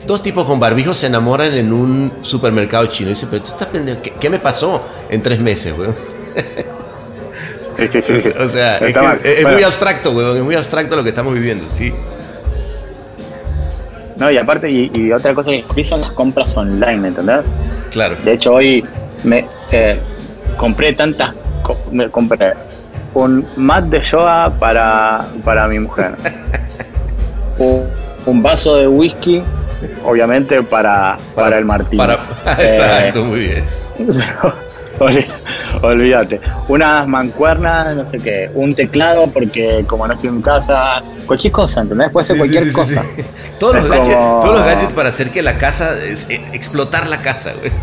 Dos tipos con barbijos se enamoran en un supermercado chino. Y dice, pero tú estás pendejo, ¿qué, qué me pasó en tres meses, weón? Sí, sí, sí, sí. O sea, es, que es- Bueno, muy abstracto, weón, es muy abstracto lo que estamos viviendo, sí. No, y aparte, y, y otra cosa que son las compras online, ¿entendés? Claro. De hecho, hoy me eh, compré tantas. co- me compré un mat de yoga para, para mi mujer. un, un vaso de whisky, obviamente, para, para, el Martín. Para, exacto, muy bien. Olvídate. Unas mancuernas, no sé qué. Un teclado, porque como no estoy en casa. Cualquier cosa, ¿entendés? Puede ser Sí, cualquier sí, cosa. sí. Todos, los gadgets, como- todos los gadgets para hacer que la casa, es- eh, explotar la casa, güey.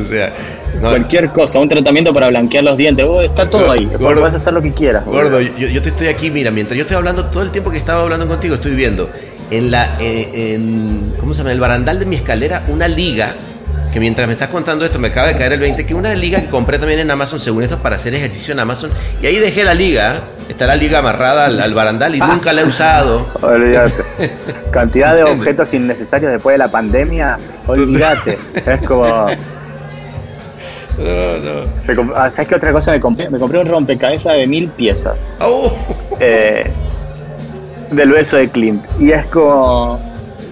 O sea, no, Cualquier cosa. Un tratamiento para blanquear los dientes. Está todo ahí. Gordo. Puedes hacer lo que quieras. Gordo, yo te estoy aquí, mira, mientras yo estoy hablando, todo el tiempo que estaba hablando contigo, estoy viendo en la, eh, en, ¿cómo se llama? En el barandal de mi escalera, una liga, que mientras me estás contando esto, me acaba de caer el 20, que una liga que compré también en Amazon, según esto, para hacer ejercicio en Amazon, y ahí dejé la liga, está la liga amarrada al, al barandal y nunca la he usado. Olvídate. Cantidad de objetos innecesarios después de la pandemia. Olvídate. es como. No, no. ah, ¿Sabes qué otra cosa me compré? Me compré un rompecabezas de mil piezas. Oh, eh, del beso de Clint. Y es como.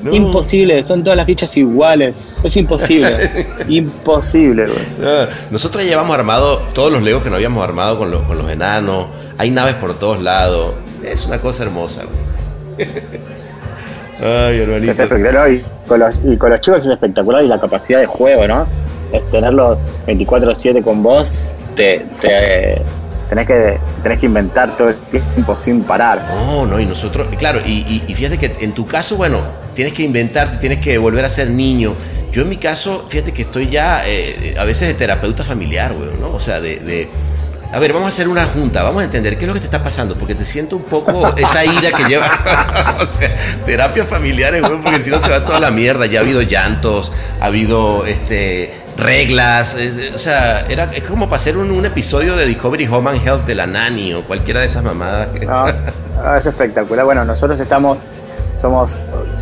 No. Imposible, son todas las fichas iguales. Es imposible. imposible, güey. Nosotros ya llevamos armado todos los legos que no habíamos armado con los, con los enanos. Hay naves por todos lados. Es una cosa hermosa. güey. Ay, Es hermanito. espectacular. Y con, los, y con los chicos es espectacular y la capacidad de juego, ¿no? Es tenerlos 24-7 con vos. Te, te- tenés, que, tenés que inventar todo el tiempo sin parar. No, no, y nosotros, claro, y, y- y fíjate que en tu caso, bueno, tienes que inventarte, tienes que volver a ser niño. Yo en mi caso, fíjate que estoy ya eh, a veces de terapeuta familiar, güey, ¿no? O sea, de, de- A ver, vamos a hacer una junta, vamos a entender qué es lo que te está pasando, porque te siento un poco esa ira que lleva. o sea, terapias familiares, güey, porque si no se va toda la mierda. Ya ha habido llantos, ha habido este reglas, eh, o sea, era, es como para hacer un, un episodio de Discovery Home and Health de la Nani o cualquiera de esas mamadas. que- ¿no? Es espectacular. Bueno, nosotros estamos, somos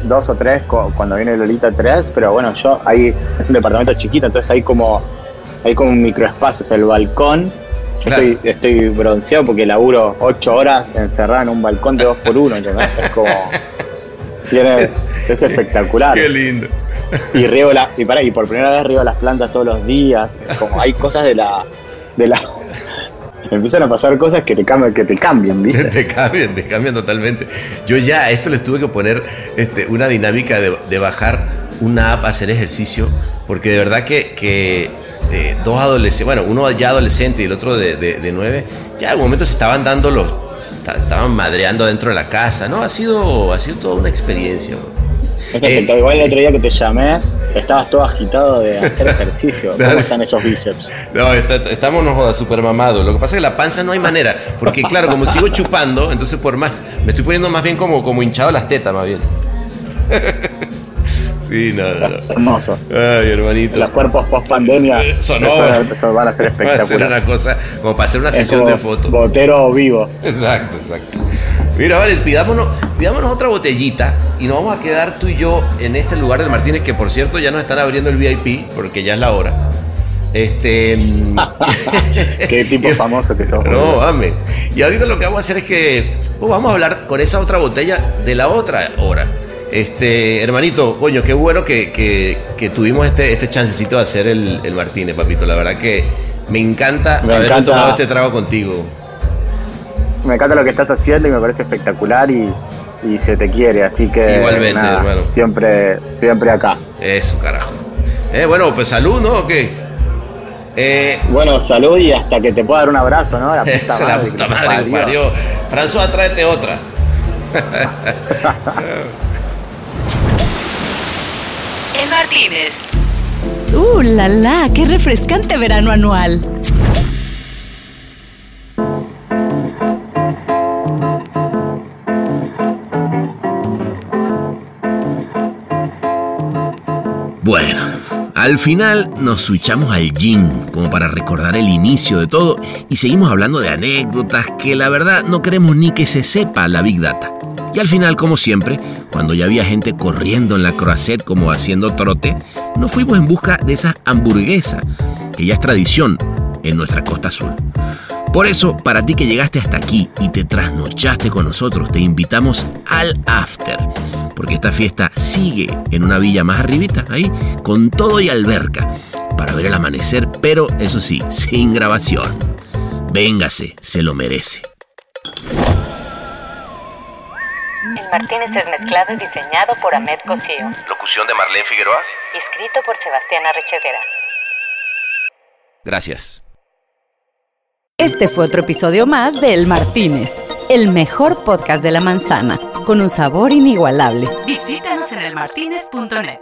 dos o tres cuando viene Lolita 3, pero bueno, yo ahí es un departamento chiquito, entonces hay como, hay como un microespacio, o sea, el balcón. Yo Claro. estoy, estoy bronceado porque laburo ocho horas encerrado en un balcón de dos por uno, ¿entendés? Es como. Tiene, es espectacular. Qué lindo. Y riego la, y para, y por primera vez riego las plantas todos los días. Como hay cosas de la. de la. Empiezan a pasar cosas que te cambian, que te cambian, Te, ¿viste? te cambian, te cambian totalmente. Yo ya a esto les tuve que poner este, una dinámica de, bajar una app a hacer ejercicio, porque de verdad que, eh, dos adolescentes, bueno, uno ya adolescente y el otro de, de, nueve, ya en un momento se estaban dando los, esta- estaban madreando dentro de la casa, ¿no? Ha sido, ha sido toda una experiencia. bro. Eh. Igual el otro día que te llamé, estabas todo agitado de hacer ejercicio. ¿Cómo están esos bíceps? No, está- estamos no jodas, super mamados. Lo que pasa es que la panza no hay manera. Porque, claro, como sigo chupando, entonces por más. Me estoy poniendo más bien como, como hinchado las tetas, más bien. Sí, no, no, no. Hermoso. Ay, hermanito. Los cuerpos post pandemia Eso no. eso, eso van a ser Va a ser una espectaculares. cosa como para hacer una Es sesión de fotos. Botero vivo. Exacto, exacto. Mira, vale, pidámonos, pidámonos otra botellita y nos vamos a quedar tú y yo en este lugar del Martínez, que por cierto ya nos están abriendo el VIP, porque ya es la hora. Este. mm, Qué tipo famoso que sos. No, mames. Y ahorita lo que vamos a hacer es que oh, vamos a hablar con esa otra botella de la otra hora. Este, hermanito, coño, qué bueno que, que- que tuvimos este, este chancecito de hacer el, el Martínez, papito. La verdad que me encanta Me haber encanta. tomado este trago contigo. Me encanta lo que estás haciendo y me parece espectacular y, y se te quiere, así que Igualmente, hermano. siempre, siempre acá. Eso, carajo. Eh, bueno, pues salud, ¿no? ¿O qué? Eh, Bueno, salud y hasta que te pueda dar un abrazo, ¿no? La puta esa la madre, puta que te madre que parió. parió. François, tráete otra. El Martínez. ¡Uh, la la! ¡Qué refrescante verano anual! Bueno, al final nos switchamos al gin como para recordar el inicio de todo y seguimos hablando de anécdotas que la verdad no queremos ni que se sepa la Big Data. Y al final, como siempre, cuando ya había gente corriendo en la croisette como haciendo trote, nos fuimos en busca de esa hamburguesa que ya es tradición en nuestra costa azul. Por eso, para ti que llegaste hasta aquí y te trasnochaste con nosotros, te invitamos al after, porque esta fiesta sigue en una villa más arribita, ahí, con todo y alberca, para ver el amanecer, pero eso sí, sin grabación. Véngase, se lo merece. El Martínez es mezclado y diseñado por Ahmed Cosío. Locución de Marlene Figueroa. Escrito por Sebastián Arrechedera. Gracias. Este fue otro episodio más de El Martínez, el mejor podcast de la manzana, con un sabor inigualable. Visítanos en elmartinez.net.